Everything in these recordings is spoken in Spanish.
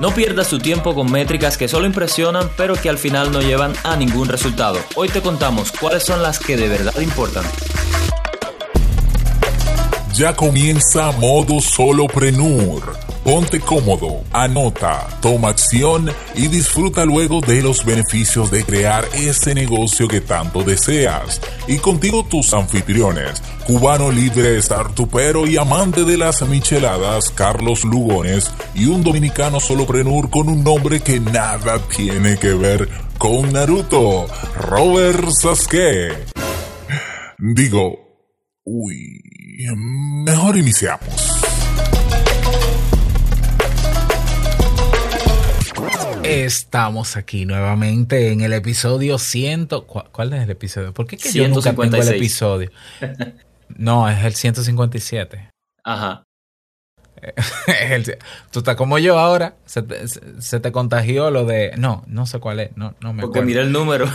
No pierdas tu tiempo con métricas que solo impresionan pero que al final no llevan a ningún resultado. Hoy te contamos cuáles son las que de verdad importan. Ya comienza modo soloprenur. Ponte cómodo, anota, toma acción y disfruta luego de los beneficios de crear ese negocio que tanto deseas. Y contigo tus anfitriones, cubano libre, startupero y amante de las micheladas, Carlos Lugones, y un dominicano soloprenur con un nombre que nada tiene que ver con Naruto, Robert Sasuke. Digo, uy, mejor iniciamos. Estamos aquí nuevamente en el episodio 100. ¿Cuál es el episodio? ¿Por qué que yo nunca tengo el episodio? No, es el 157. Ajá. tú estás como yo ahora. Se te, contagió lo de. No, no sé cuál es. No, no me Porque mira el número.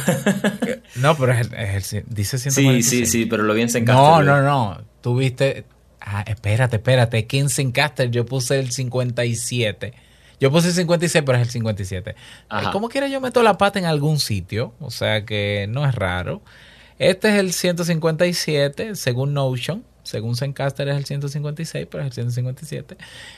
no, pero es el, dice 146. Sí, sí, sí, pero lo vi en Zencaster. No, no, no. Tú viste. Ah, espérate, espérate. Aquí en Zencaster yo puse el 57. Yo puse 56, pero es el 57. Como quiera, yo meto la pata en algún sitio, o sea que no es raro. Este es el 157, según Notion. Según Zencaster es el 156, pero es el 157.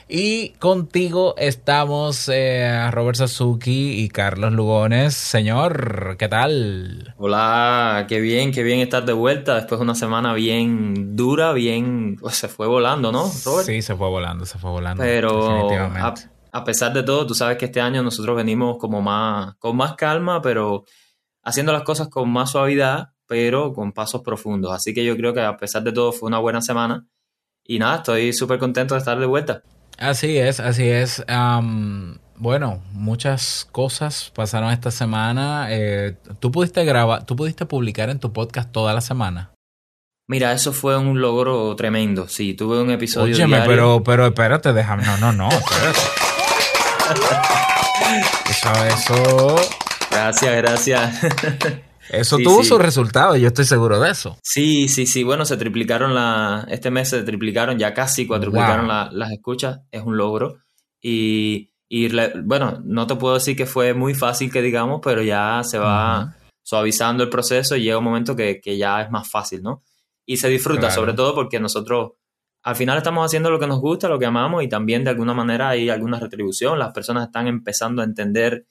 Y contigo estamos eh, Robert Sasuki y Carlos Lugones. Señor, ¿qué tal? Hola, qué bien, qué bien estar de vuelta después de una semana bien dura, bien... Pues, se fue volando, ¿no, Robert? Sí, se fue volando, se fue volando. Pero a pesar de todo, tú sabes que este año nosotros venimos como más, con más calma, pero haciendo las cosas con más suavidad, pero con pasos profundos. Así que yo creo que a pesar de todo fue una buena semana. Y nada, estoy súper contento de estar de vuelta. Así es, así es. bueno, muchas cosas pasaron esta semana. Eh, ¿Tú pudiste grabar, tú pudiste publicar en tu podcast toda la semana? Mira, eso fue un logro tremendo. Sí, tuve un episodio. Óyeme, pero, pero espérate, déjame. No, no, no, espérate. Eso, eso. Gracias, gracias. Eso tuvo su resultado, yo estoy seguro de eso. Sí, sí, sí. Bueno, se triplicaron la. Este mes se triplicaron, ya casi cuatriplicaron las escuchas. Es un logro. Y, y bueno, no te puedo decir que fue muy fácil que digamos, pero ya se va suavizando el proceso y llega un momento que, ya es más fácil, ¿no? Y se disfruta, sobre todo porque nosotros al final estamos haciendo lo que nos gusta, lo que amamos y también de alguna manera hay alguna retribución. Las personas están empezando a entender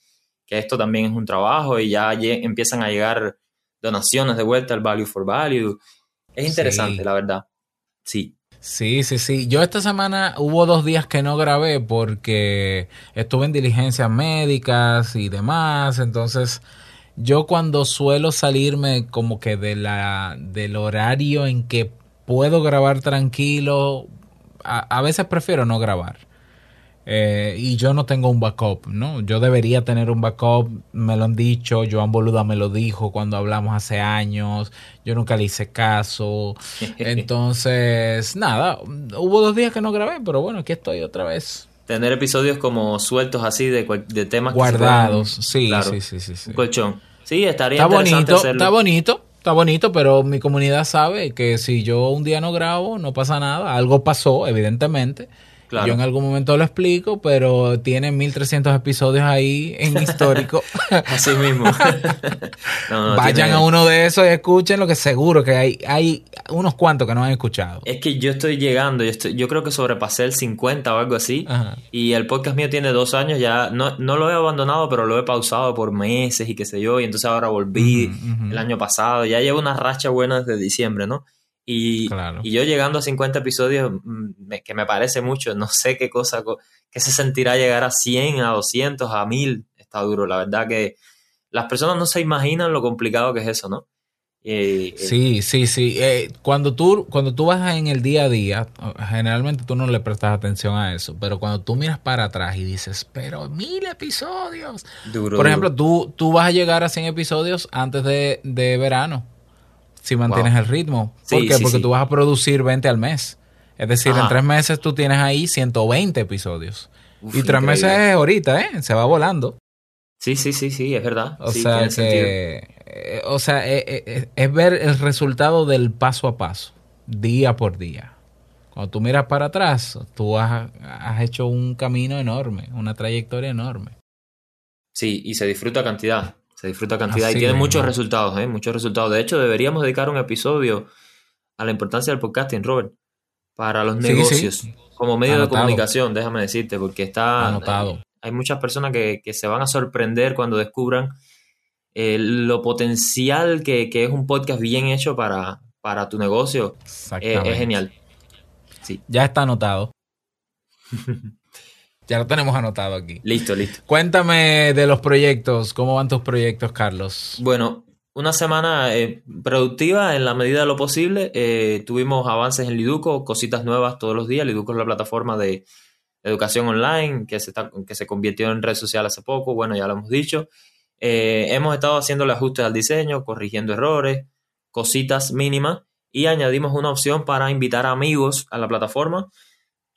que esto también es un trabajo y ya empiezan a llegar donaciones de vuelta al Value for Value. Es interesante, la verdad. Sí. Sí, sí, sí. Yo esta semana hubo dos días que no grabé porque estuve en diligencias médicas y demás. Entonces, yo cuando suelo salirme como que de la, del horario en que puedo grabar tranquilo. A, veces prefiero no grabar. Eh, y yo no tengo un backup, ¿no? Yo debería tener un backup, me lo han dicho, Joan Boluda me lo dijo cuando hablamos hace años, yo nunca le hice caso. Entonces, nada, hubo dos días que no grabé, pero bueno, aquí estoy otra vez. Tener episodios como sueltos así de, de temas guardados, sí, sí, sí, sí, Un colchón. Sí, estaría está bonito, Está bonito, Está bonito, pero mi comunidad sabe que si yo un día no grabo, no pasa nada. Algo pasó, evidentemente. Yo en algún momento lo explico, pero tiene 1300 episodios ahí en histórico. Así mismo. Vayan a uno de esos y escuchen lo que seguro que hay, hay unos cuantos que no han escuchado. Es que yo estoy llegando, yo, estoy, yo creo que sobrepasé el 50 o algo así. Y el podcast mío tiene dos años, ya no, no lo he abandonado, pero lo he pausado por meses y qué sé yo. Y entonces ahora volví el año pasado. Ya llevo una racha buena desde diciembre, ¿no? Y, y, yo llegando a 50 episodios, mm, que me parece mucho, no sé qué cosa, qué se sentirá llegar a 100, a 200, a 1000, está duro. La verdad que las personas no se imaginan lo complicado que es eso, ¿no? sí, sí, sí. Eh, cuando, tú, cuando tú vas en el día a día, generalmente tú no le prestas atención a eso, pero cuando tú miras para atrás y dices, pero mil episodios. Duro, Por ejemplo, tú, tú vas a llegar a 100 episodios antes de, de verano si mantienes el ritmo. ¿Por qué? Porque tú vas a producir 20 al mes. Es decir, en tres meses tú tienes ahí 120 episodios. y tres meses es ahorita, ¿eh? Se va volando. Sí, sí, sí, sí, es verdad. O sea, que, eh, o sea, eh, eh, es ver el resultado del paso a paso, día por día. cuando tú miras para atrás, tú has, has hecho un camino enorme, una trayectoria enorme. Sí, y se disfruta cantidad. Se disfruta cantidad y tiene muchos resultados, ¿eh? Muchos resultados. De hecho, deberíamos dedicar un episodio a la importancia del podcasting, Robert, para los negocios, como medio de comunicación, déjame decirte, porque está... Anotado. Hay muchas personas que, se van a sorprender cuando descubran eh, lo potencial que, es un podcast bien hecho para, para tu negocio. Eh, es genial. Sí. Ya está anotado. Ya lo tenemos anotado aquí. Listo, listo. Cuéntame de los proyectos. ¿Cómo van tus proyectos, Carlos? Bueno, una semana eh, productiva en la medida de lo posible. Eh, tuvimos avances en Liduco, cositas nuevas todos los días. Liduco es la plataforma de educación online que se, está, que se convirtió en red social hace poco. Bueno, ya lo hemos dicho. Eh, hemos estado haciendo el ajustes al diseño, corrigiendo errores, cositas mínimas y añadimos una opción para invitar amigos a la plataforma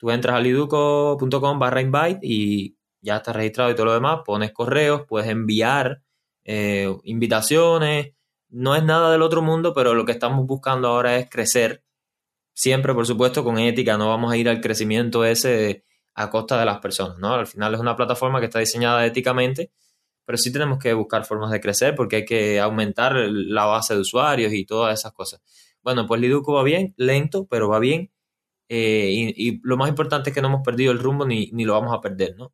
Tú entras a liduco.com barra invite y ya estás registrado y todo lo demás, pones correos, puedes enviar eh, invitaciones, no es nada del otro mundo, pero lo que estamos buscando ahora es crecer, siempre por supuesto con ética, no vamos a ir al crecimiento ese a costa de las personas, ¿no? Al final es una plataforma que está diseñada éticamente, pero sí tenemos que buscar formas de crecer porque hay que aumentar la base de usuarios y todas esas cosas. Bueno, pues Liduco va bien, lento, pero va bien eh, y, lo más importante es que no hemos perdido el rumbo ni, lo vamos a perder, ¿no?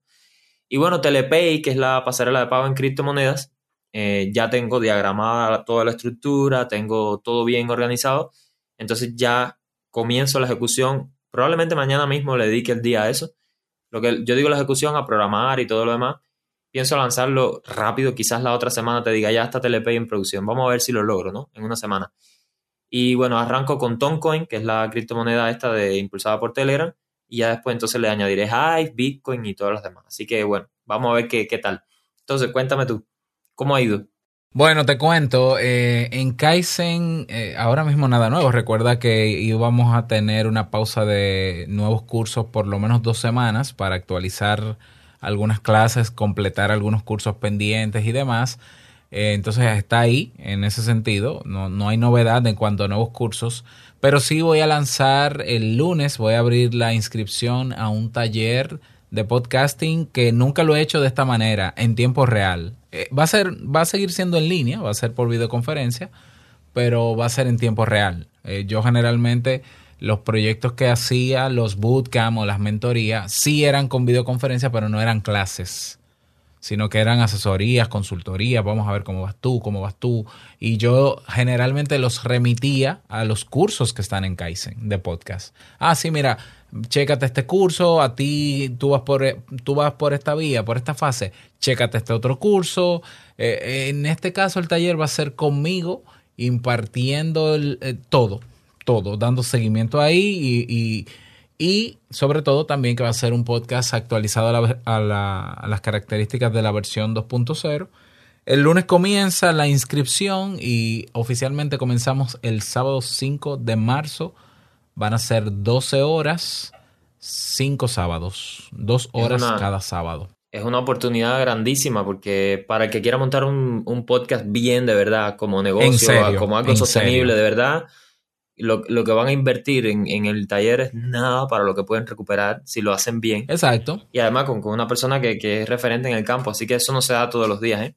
Y bueno, Telepay, que es la pasarela de pago en criptomonedas, eh, ya tengo diagramada toda la estructura, tengo todo bien organizado, entonces ya comienzo la ejecución, probablemente mañana mismo le dedique el día a eso. Lo que yo digo la ejecución a programar y todo lo demás, pienso lanzarlo rápido, quizás la otra semana te diga ya está Telepay en producción, vamos a ver si lo logro, ¿no? En una semana. Y bueno, arranco con Toncoin, que es la criptomoneda esta de, impulsada por Telegram. Y ya después entonces le añadiré Hive, Bitcoin y todas las demás. Así que bueno, vamos a ver qué, qué tal. Entonces, cuéntame tú, ¿cómo ha ido? Bueno, te cuento, eh, en Kaizen eh, ahora mismo nada nuevo. Recuerda que íbamos a tener una pausa de nuevos cursos por lo menos dos semanas para actualizar algunas clases, completar algunos cursos pendientes y demás. Eh, entonces está ahí en ese sentido. No, no hay novedad en cuanto a nuevos cursos. Pero sí voy a lanzar el lunes, voy a abrir la inscripción a un taller de podcasting que nunca lo he hecho de esta manera, en tiempo real. Eh, va, a ser, va a seguir siendo en línea, va a ser por videoconferencia, pero va a ser en tiempo real. Eh, yo generalmente los proyectos que hacía, los bootcamp o las mentorías, sí eran con videoconferencia, pero no eran clases sino que eran asesorías, consultorías, vamos a ver cómo vas tú, cómo vas tú. Y yo generalmente los remitía a los cursos que están en Kaizen de podcast. Ah, sí, mira, chécate este curso, a ti tú vas por, tú vas por esta vía, por esta fase, chécate este otro curso. Eh, en este caso el taller va a ser conmigo impartiendo eh, todo, todo, dando seguimiento ahí y y sobre todo también que va a ser un podcast actualizado a, las características de la versión 2.0. El lunes comienza la inscripción y oficialmente comenzamos el sábado 5 de marzo. Van a ser 12 horas, 5 sábados, 2 horas cada sábado. Es una oportunidad grandísima porque para el que quiera montar un, podcast bien de verdad, como negocio, como algo sostenible de verdad, lo, que van a invertir en, el taller es nada para lo que pueden recuperar si lo hacen bien. Exacto. Y además con, una persona que, es referente en el campo, así que eso no se da todos los días, ¿eh?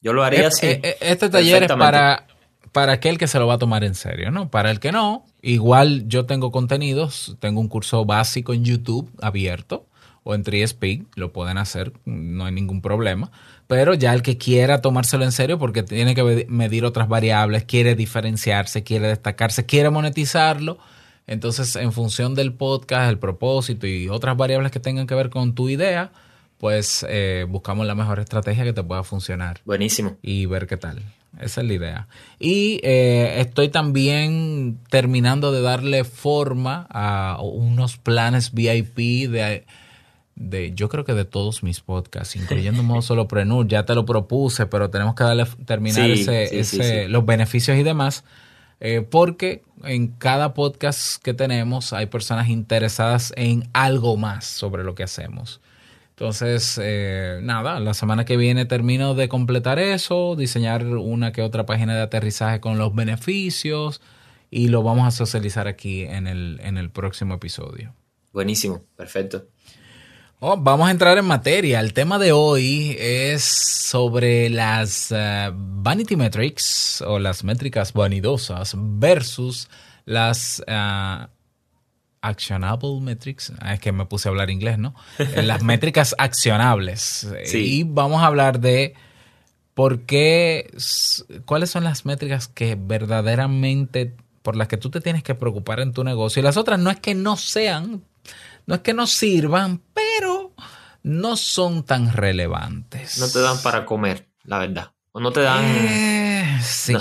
Yo lo haría así. Eh, este taller es para, para aquel que se lo va a tomar en serio, ¿no? Para el que no, igual yo tengo contenidos, tengo un curso básico en YouTube abierto o en TreeSpeak, lo pueden hacer, no hay ningún problema pero ya el que quiera tomárselo en serio porque tiene que medir otras variables, quiere diferenciarse, quiere destacarse, quiere monetizarlo, entonces en función del podcast, el propósito y otras variables que tengan que ver con tu idea, pues eh, buscamos la mejor estrategia que te pueda funcionar. Buenísimo. Y ver qué tal. Esa es la idea. Y eh, estoy también terminando de darle forma a unos planes VIP de de, yo creo que de todos mis podcasts, incluyendo Modo Solo Prenur, ya te lo propuse, pero tenemos que darle, terminar ese, los beneficios y demás, eh, porque en cada podcast que tenemos hay personas interesadas en algo más sobre lo que hacemos. Entonces, eh, nada, la semana que viene termino de completar eso, diseñar una que otra página de aterrizaje con los beneficios y lo vamos a socializar aquí en el, en el próximo episodio. Buenísimo, perfecto. Oh, vamos a entrar en materia. El tema de hoy es sobre las eh, vanity metrics o las métricas vanidosas versus las uh, actionable metrics. Ah, es que me puse a hablar inglés, ¿no? Las métricas accionables. Y vamos a hablar de por qué, cuáles son las métricas que verdaderamente por las que tú te tienes que preocupar en tu negocio. Y las otras no es que no sean no es que no sirvan, pero no son tan relevantes. No te dan para comer, la verdad. O no te dan... Eh, sí.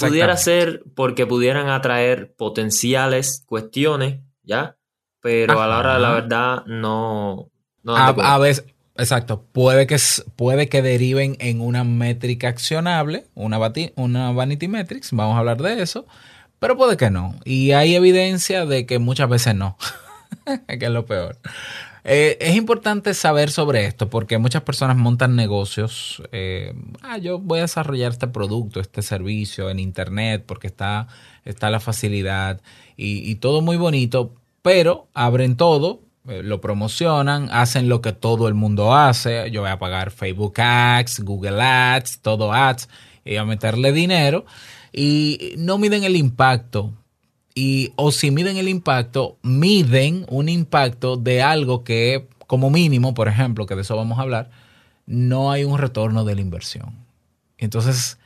pudiera ser porque pudieran atraer potenciales cuestiones, ¿ya? Pero a la hora de la verdad no... a, veces, exacto, puede que, puede que deriven en una métrica accionable, una, una vanity metrics, vamos a hablar de eso, pero puede que no. Y hay evidencia de que muchas veces no. que es lo peor. Eh, es importante saber sobre esto porque muchas personas montan negocios. Eh, ah, yo voy a desarrollar este producto, este servicio en internet porque está, está la facilidad y, todo muy bonito, pero abren todo, eh, lo promocionan, hacen lo que todo el mundo hace. Yo voy a pagar Facebook Ads, Google Ads, todo Ads y a meterle dinero y no miden el impacto y o si miden el impacto, miden un impacto de algo que como mínimo, por ejemplo, que de eso vamos a hablar, no hay un retorno de la inversión. Entonces,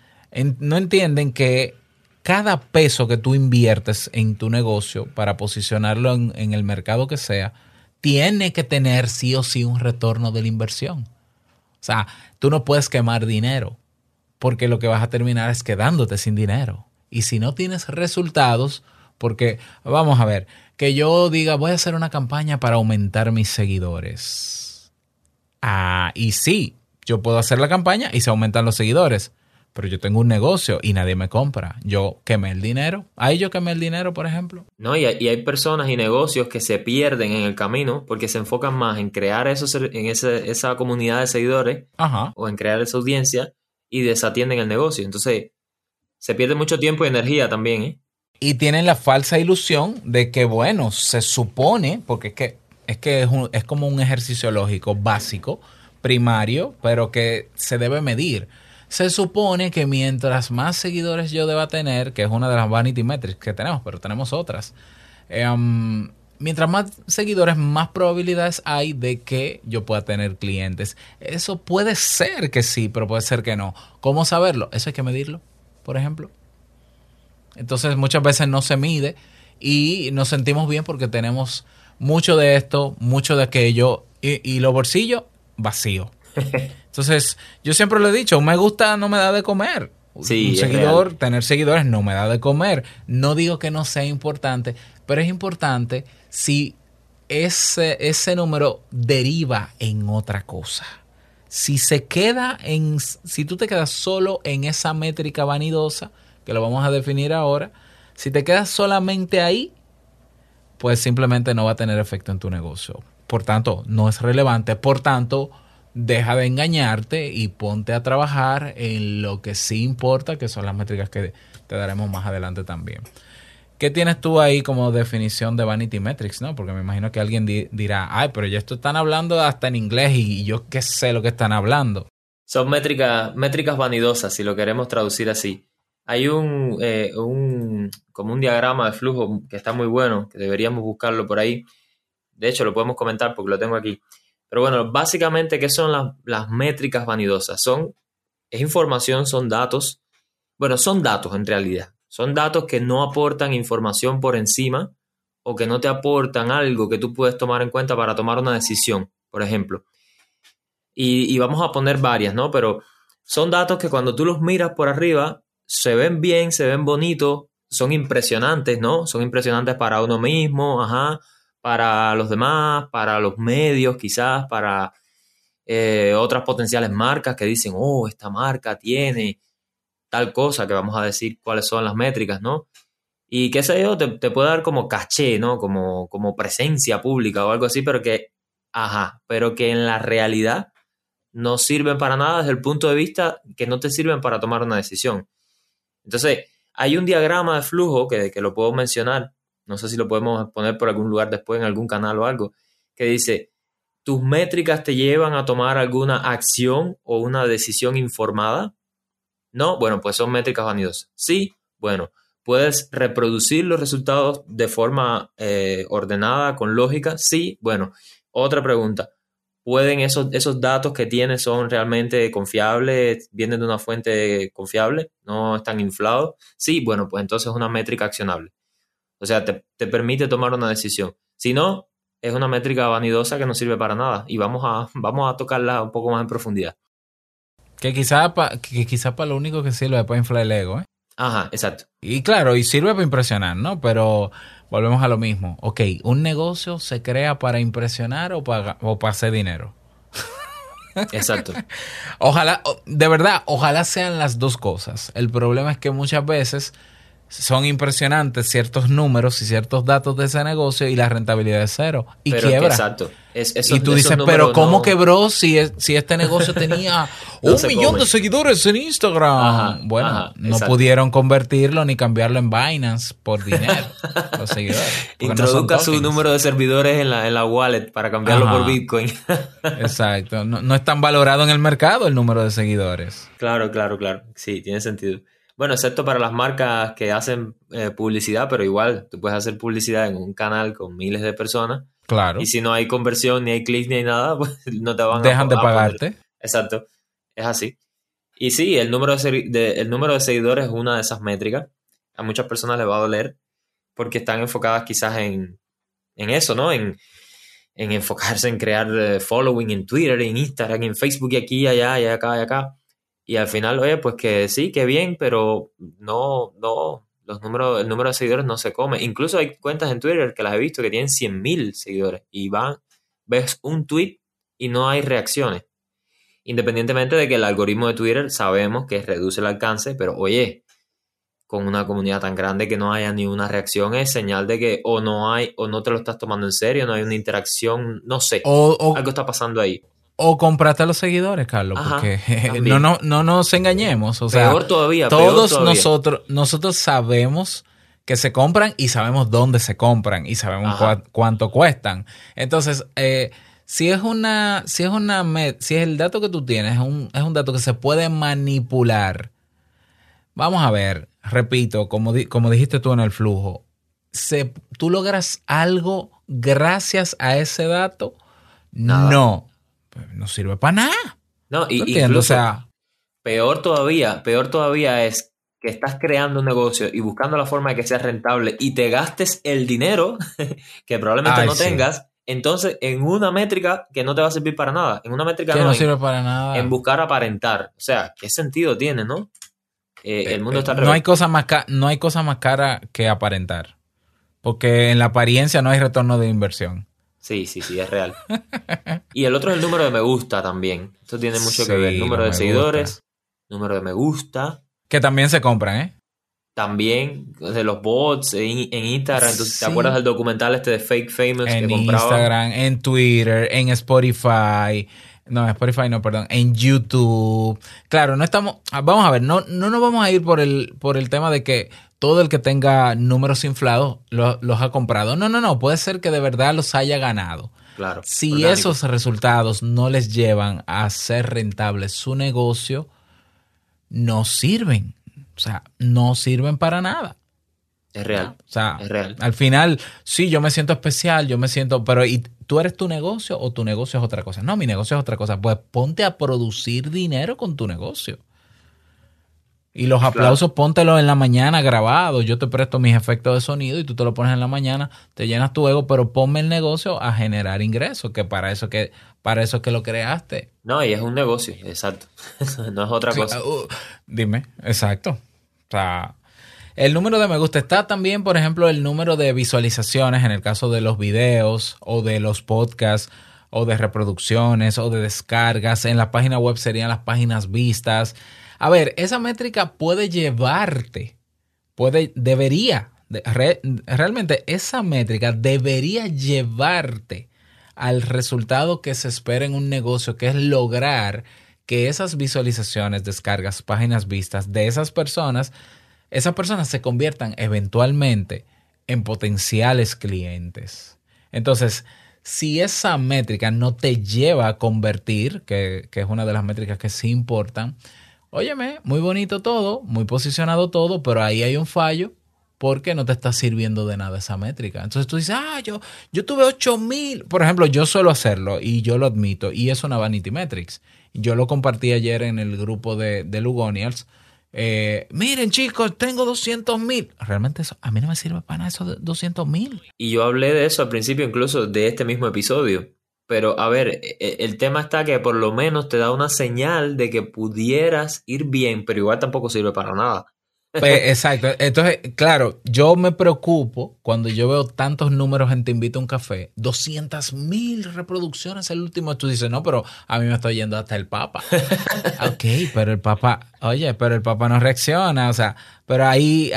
no entienden que cada peso que tú inviertes en tu negocio para posicionarlo en, en, el mercado que sea, tiene que tener sí o sí un retorno de la inversión. O sea, tú no puedes quemar dinero porque lo que vas a terminar es quedándote sin dinero. Y si no tienes resultados, porque, vamos a ver, que yo diga, voy a hacer una campaña para aumentar mis seguidores. Ah, y sí, yo puedo hacer la campaña y se aumentan los seguidores. Pero yo tengo un negocio y nadie me compra. Yo quemé el dinero. Ahí yo quemé el dinero, por ejemplo. No, y hay, personas y negocios que se pierden en el camino porque se enfocan más en crear esos, en esa comunidad de seguidores o en crear esa audiencia y desatienden el negocio. Entonces, se pierde mucho tiempo y energía también, ¿eh? Y tienen la falsa ilusión de que, bueno, se supone, porque es que es, que es, como un ejercicio lógico básico, primario, pero que se debe medir. Se supone que mientras más seguidores yo deba tener, que es una de las vanity metrics que tenemos, pero tenemos otras, em, mientras más seguidores, más probabilidades hay de que yo pueda tener clientes. Eso puede ser que sí, pero puede ser que no. ¿Cómo saberlo? Eso hay que medirlo, por ejemplo. Entonces muchas veces no se mide y nos sentimos bien porque tenemos mucho de esto, mucho de aquello y, los bolsillos vacíos. Entonces yo siempre lo he dicho, me gusta no me da de comer. Sí, un seguidor, tener seguidores no me da de comer. No digo que no sea importante, pero es importante si ese, ese número deriva en otra cosa. Si se queda en, si tú te quedas solo en esa métrica vanidosa, que lo vamos a definir ahora, si te quedas solamente ahí, pues simplemente no va a tener efecto en tu negocio. Por tanto, no es relevante. Por tanto, deja de engañarte y ponte a trabajar en lo que sí importa, que son las métricas que te daremos más adelante también. ¿Qué tienes tú ahí como definición de Vanity Metrics? ¿no? Porque me imagino que alguien dirá, ay, pero ya esto están hablando hasta en inglés y yo qué sé lo que están hablando. Son métricas, métricas vanidosas, si lo queremos traducir así. Hay eh, un, como un diagrama de flujo que está muy bueno, que deberíamos buscarlo por ahí. De hecho, lo podemos comentar porque lo tengo aquí. Pero bueno, básicamente, ¿qué son las, métricas vanidosas? Son, es información, son datos. Bueno, son datos en realidad. Son datos que no aportan información por encima o que no te aportan algo que tú puedes tomar en cuenta para tomar una decisión, por ejemplo. Y vamos a poner varias, ¿no? Pero son datos que cuando tú los miras por arriba, se ven bien, se ven bonitos, son impresionantes, ¿no? Son impresionantes para uno mismo, ajá, para los demás, para los medios, quizás, para eh, otras potenciales marcas que dicen, oh, esta marca tiene tal cosa, que vamos a decir cuáles son las métricas, ¿no? Y qué sé yo, te, te puede dar como caché, ¿no? Como, como presencia pública o algo así, pero que, ajá, pero que en la realidad no sirven para nada desde el punto de vista que no te sirven para tomar una decisión. Entonces, Hay un diagrama de flujo que, que lo puedo mencionar, no sé si lo podemos poner por algún lugar después en algún canal o algo, que dice, tus métricas te llevan a tomar alguna acción o una decisión informada. No, bueno, pues son métricas vanidosas. Sí, bueno, puedes reproducir los resultados de forma eh, ordenada, con lógica. Sí, bueno, otra pregunta. ¿Pueden esos, esos datos que tienes son realmente confiables? ¿Vienen de una fuente confiable? ¿No están inflados? Sí, bueno, pues entonces es una métrica accionable. O sea, te, permite tomar una decisión. Si no, es una métrica vanidosa que no sirve para nada. Y vamos a, vamos a tocarla un poco más en profundidad. Que quizá, que quizá para lo único que sirve es para inflar el ego, ¿eh? Ajá, exacto. Y claro, y sirve para impresionar, ¿no? Pero volvemos a lo mismo. Ok, ¿un negocio se crea para impresionar o para, o para hacer dinero? Exacto. ojalá, de verdad, ojalá sean las dos cosas. El problema es que muchas veces son impresionantes ciertos números y ciertos datos de ese negocio y la rentabilidad es cero. Y quiebra. exacto. y tú dices, pero ¿cómo quebró si, si este negocio tenía un millón de seguidores en Instagram? bueno, no pudieron convertirlo ni cambiarlo en Binance por dinero. los seguidores. Introduzca su número de servidores en la, en la wallet para cambiarlo por Bitcoin. exacto. No, no es tan valorado en el mercado el número de seguidores. Claro, claro, claro. Sí, tiene sentido. Bueno, excepto para las marcas que hacen eh, publicidad, pero igual, tú puedes hacer publicidad en un canal con miles de personas. Claro. Y si no hay conversión, ni hay clics, ni hay nada, pues no te van a Dejan de pagarte. Exacto. Es así. Y sí, el número de, el número de seguidores es una de esas métricas. A muchas personas les va a doler porque están enfocadas quizás en, en eso, ¿no? En, en enfocarse en crear eh, following en Twitter, en Instagram, en Facebook y aquí, allá, y acá, y acá. Y al final, oye, pues que sí, que bien, pero no, no, los números, el número de seguidores no se come. Incluso hay cuentas en Twitter que las he visto que tienen 100.000 seguidores y van, ves un tweet y no hay reacciones. Independientemente de que el algoritmo de Twitter sabemos que reduce el alcance, pero oye, con una comunidad tan grande que no haya ni una reacción es señal de que o no hay, o no te lo estás tomando en serio, no hay una interacción, no sé, algo está pasando ahí. O comprate a los seguidores, Carlos, porque no, no, no nos engañemos. O sea, peor todavía. Todos nosotros, nosotros sabemos que se compran y sabemos dónde se compran y sabemos cuánto cuestan. Entonces, eh, si es una, si es una, si es el dato que tú tienes, es un, es un dato que se puede manipular. Vamos a ver, repito, como, como dijiste tú en el flujo, se, ¿tú logras algo gracias a ese dato? No no sirve para nada. No, y incluso, o sea, peor todavía, peor todavía es que estás creando un negocio y buscando la forma de que sea rentable y te gastes el dinero que probablemente no tengas, entonces en una métrica que no te va a servir para nada, en una métrica no, sirve para nada. En buscar aparentar, o sea, ¿qué sentido tiene, no? Eh, el mundo eh, está no hay cosa más no hay cosa más cara que aparentar, porque en la apariencia no hay retorno de inversión. Sí, sí, sí, es real. y el otro es el número de me gusta también. Esto tiene mucho que ver. Número de seguidores, número de me gusta. Que también se compran, ¿eh? También de los bots en, Instagram. ¿Te acuerdas del documental este de Fake Famous en que Instagram, en Twitter, en Spotify. No, Spotify no, perdón. En YouTube. Claro, no estamos. Vamos a ver, no, no nos vamos a ir por el, por el tema de que todo el que tenga números inflados los ha comprado. No, no, no, puede ser que de verdad los haya ganado. Claro. Si esos resultados no les llevan a ser rentables su negocio, no sirven. O sea, no sirven para nada. Es real. O sea, es real. al final, sí, yo me siento especial, yo me siento, pero ¿y tú eres tu negocio o tu negocio es otra cosa? No, mi negocio es otra cosa. Pues ponte a producir dinero con tu negocio. Y los aplausos póntelo en la mañana grabado. Yo te presto mis efectos de sonido y tú te lo pones en la mañana, te llenas tu ego, pero ponme el negocio a generar ingresos, que para eso que para eso que lo creaste. No, y es un negocio, exacto. no es otra cosa. Uh, dime, exacto. O sea, el número de me gusta está también, por ejemplo, el número de visualizaciones en el caso de los videos o de los podcasts o de reproducciones o de descargas. En la página web serían las páginas vistas. A ver, esa métrica puede llevarte, puede, debería, realmente esa métrica debería llevarte al resultado que se espera en un negocio, que es lograr que esas visualizaciones, descargas, páginas vistas de esas personas esas personas se conviertan eventualmente en potenciales clientes. Entonces, si esa métrica no te lleva a convertir, que, es una de las métricas que sí importan, óyeme, muy bonito todo, muy posicionado todo, pero ahí hay un fallo porque no te está sirviendo de nada esa métrica. Entonces tú dices, ah, yo, yo tuve 8000. Por ejemplo, yo suelo hacerlo y yo lo admito, y es una Vanity Metrics. Yo lo compartí ayer en el grupo de, de Lugonials eh, miren chicos, tengo 200 mil. Realmente eso, a mí no me sirve para nada eso de 200 mil. Y yo hablé de eso al principio incluso de este mismo episodio. Pero a ver, e, e, el tema está que por lo menos te da una señal de que pudieras ir bien, pero igual tampoco sirve para nada. Pues, exacto. Entonces, claro, yo me preocupo cuando yo veo tantos números en Te Invito a un Café. 200 mil reproducciones el último. Tú dices, no, pero a mí me está yendo hasta el Papa. ok, pero el Papa, oye, pero el Papa no reacciona. O sea, pero ahí,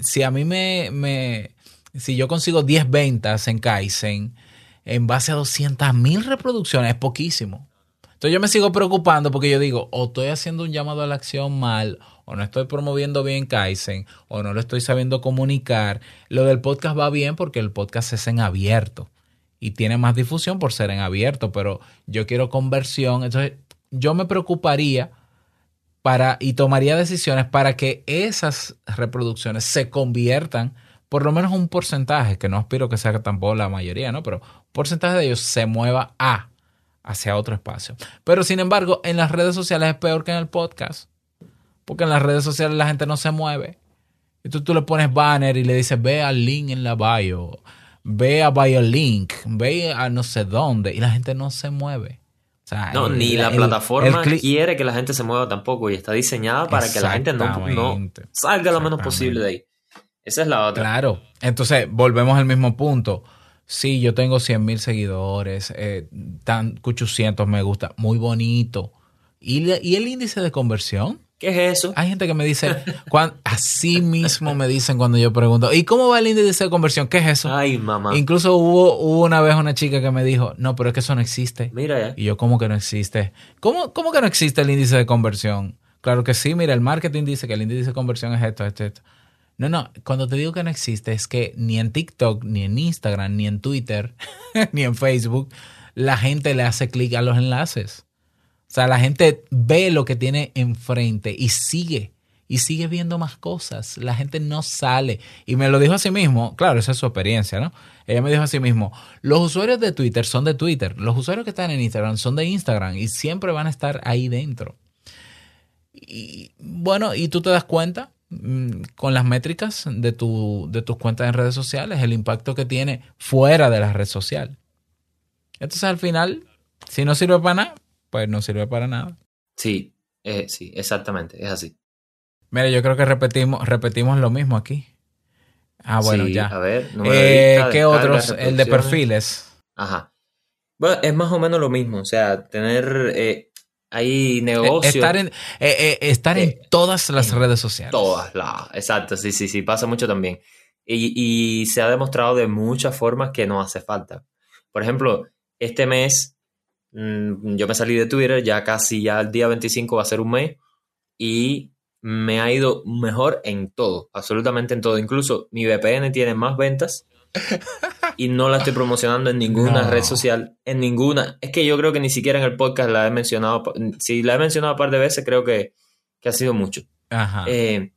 si a mí me, me, si yo consigo 10 ventas en Kaizen en base a 200 mil reproducciones, es poquísimo. Entonces yo me sigo preocupando porque yo digo, o estoy haciendo un llamado a la acción mal, o no estoy promoviendo bien Kaizen, o no lo estoy sabiendo comunicar. Lo del podcast va bien porque el podcast es en abierto y tiene más difusión por ser en abierto, pero yo quiero conversión. Entonces yo me preocuparía para y tomaría decisiones para que esas reproducciones se conviertan por lo menos un porcentaje, que no aspiro que sea tampoco la mayoría, ¿no? Pero porcentaje de ellos se mueva a hacia otro espacio. Pero sin embargo, en las redes sociales es peor que en el podcast. Porque en las redes sociales la gente no se mueve. Y tú, tú le pones banner y le dices, ve al link en la bio, ve a bio link, ve a no sé dónde. Y la gente no se mueve. no, ni la plataforma quiere que la gente se mueva tampoco y está diseñada para que la gente no, salga lo menos posible de ahí. Esa es la otra. Claro. Entonces, volvemos al mismo punto sí, yo tengo 100 mil seguidores, eh, tan 800 me gusta, muy bonito. ¿Y, el índice de conversión? ¿Qué es eso? Hay gente que me dice, así mismo me dicen cuando yo pregunto, ¿y cómo va el índice de conversión? ¿Qué es eso? Ay, mamá. Incluso hubo, hubo una vez una chica que me dijo, no, pero es que eso no existe. Mira ya. Y yo, ¿cómo que no existe? ¿Cómo, cómo que no existe el índice de conversión? Claro que sí, mira, el marketing dice que el índice de conversión es esto, esto, esto. No, no, cuando te digo que no existe es que ni en TikTok, ni en Instagram, ni en Twitter, ni en Facebook, la gente le hace clic a los enlaces. O sea, la gente ve lo que tiene enfrente y sigue, y sigue viendo más cosas. La gente no sale. Y me lo dijo a sí mismo, claro, esa es su experiencia, ¿no? Ella me dijo a sí mismo, los usuarios de Twitter son de Twitter, los usuarios que están en Instagram son de Instagram y siempre van a estar ahí dentro. Y bueno, y tú te das cuenta, Mm, con las métricas de, tu, de tus cuentas en redes sociales, el impacto que tiene fuera de la red social. Entonces al final, si no sirve para nada, pues no sirve para nada. Sí, eh, sí, exactamente, es así. Mira, yo creo que repetimos, repetimos lo mismo aquí. Ah, bueno, ya. A ver, eh, ¿qué otros? El de perfiles. Ajá. Bueno, es más o menos lo mismo. O sea, tener eh, eh, negocios. Estar en, estar en todas las redes sociales. Todas, la, exacto, sí, sí, sí, pasa mucho también. Y, se ha demostrado de muchas formas que no hace falta. Por ejemplo, este mes yo me salí de Twitter, ya casi ya el día 25 va a ser un mes, y me ha ido mejor en todo, absolutamente en todo. Incluso mi VPN tiene más ventas y no la estoy promocionando en ninguna red social, en ninguna. Es que yo creo que ni siquiera en el podcast la he mencionado. Si la he mencionado un par de veces, creo que, ha sido mucho. Eh,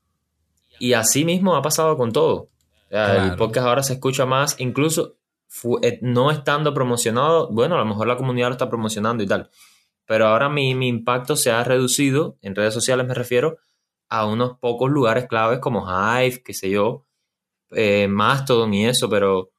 y así mismo ha pasado con todo. El podcast ahora se escucha más, incluso no estando promocionado. Bueno, a lo mejor la comunidad lo está promocionando y tal. Pero ahora mi, mi impacto se ha reducido, en redes sociales me refiero, a unos pocos lugares claves como Hive, qué sé yo, eh, Mastodon y eso, pero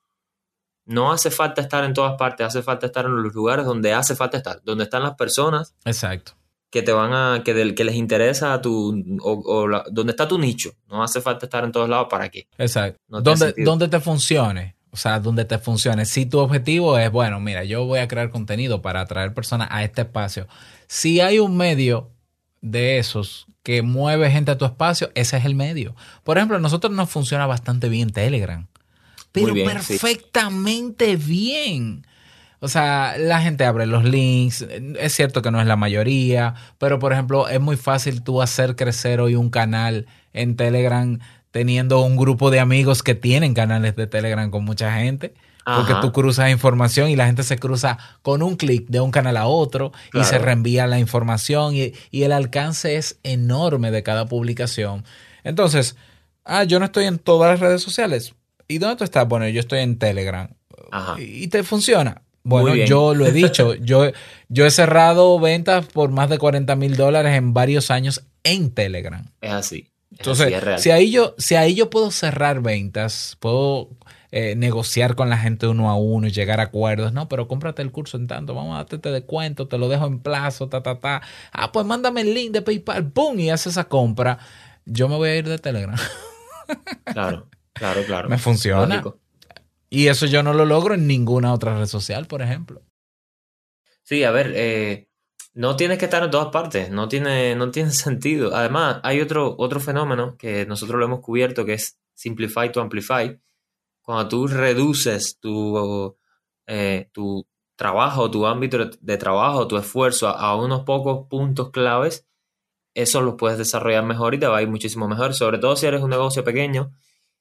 no hace falta estar en todas partes, hace falta estar en los lugares donde hace falta estar, donde están las personas. Exacto. Que te van a, que, del, que les interesa a tu, o, donde está tu nicho. No hace falta estar en todos lados para qué. Exacto. donde, donde te funcione. O sea, donde te funcione. Si tu objetivo es, bueno, mira, yo voy a crear contenido para atraer personas a este espacio. Si hay un medio de esos que mueve gente a tu espacio, ese es el medio. Por ejemplo, a nosotros nos funciona bastante bien Telegram. Pero perfectamente bien. O sea, la gente abre los links. Es cierto que no es la mayoría, pero por ejemplo, es muy fácil tú hacer crecer hoy un canal en Telegram teniendo un grupo de amigos que tienen canales de Telegram con mucha gente. Porque tú cruzas información y la gente se cruza con un clic de un canal a otro y se reenvía la información y, y, el alcance es enorme de cada publicación. Entonces, ah, yo no estoy en todas las redes sociales. ¿Y dónde tú estás? Bueno, yo estoy en Telegram. ¿Y te funciona? Bueno, yo lo he dicho, yo, yo he cerrado ventas por más de 40 mil dólares en varios años en Telegram. Es así. Entonces, si, ahí yo, si ahí yo puedo cerrar ventas, puedo eh, negociar con la gente uno a uno y llegar a acuerdos, no, pero cómprate el curso en tanto, vamos a darte este descuento, te lo dejo en plazo, ta, ta, ta. Ah, pues mándame el link de PayPal, ¡pum! Y hace esa compra. Yo me voy a ir de Telegram. Claro, claro, claro. Me funciona. Y eso yo no lo logro en ninguna otra red social, por ejemplo. Sí, a ver, eh, no tienes que estar en todas partes, no tiene, no tiene sentido. Además, hay otro, otro fenómeno que nosotros lo hemos cubierto que es simplify to amplify. Cuando tú reduces tu, eh, tu trabajo, tu ámbito de trabajo, tu esfuerzo a, unos pocos puntos claves, eso lo puedes desarrollar mejor y te va a ir muchísimo mejor. Sobre todo si eres un negocio pequeño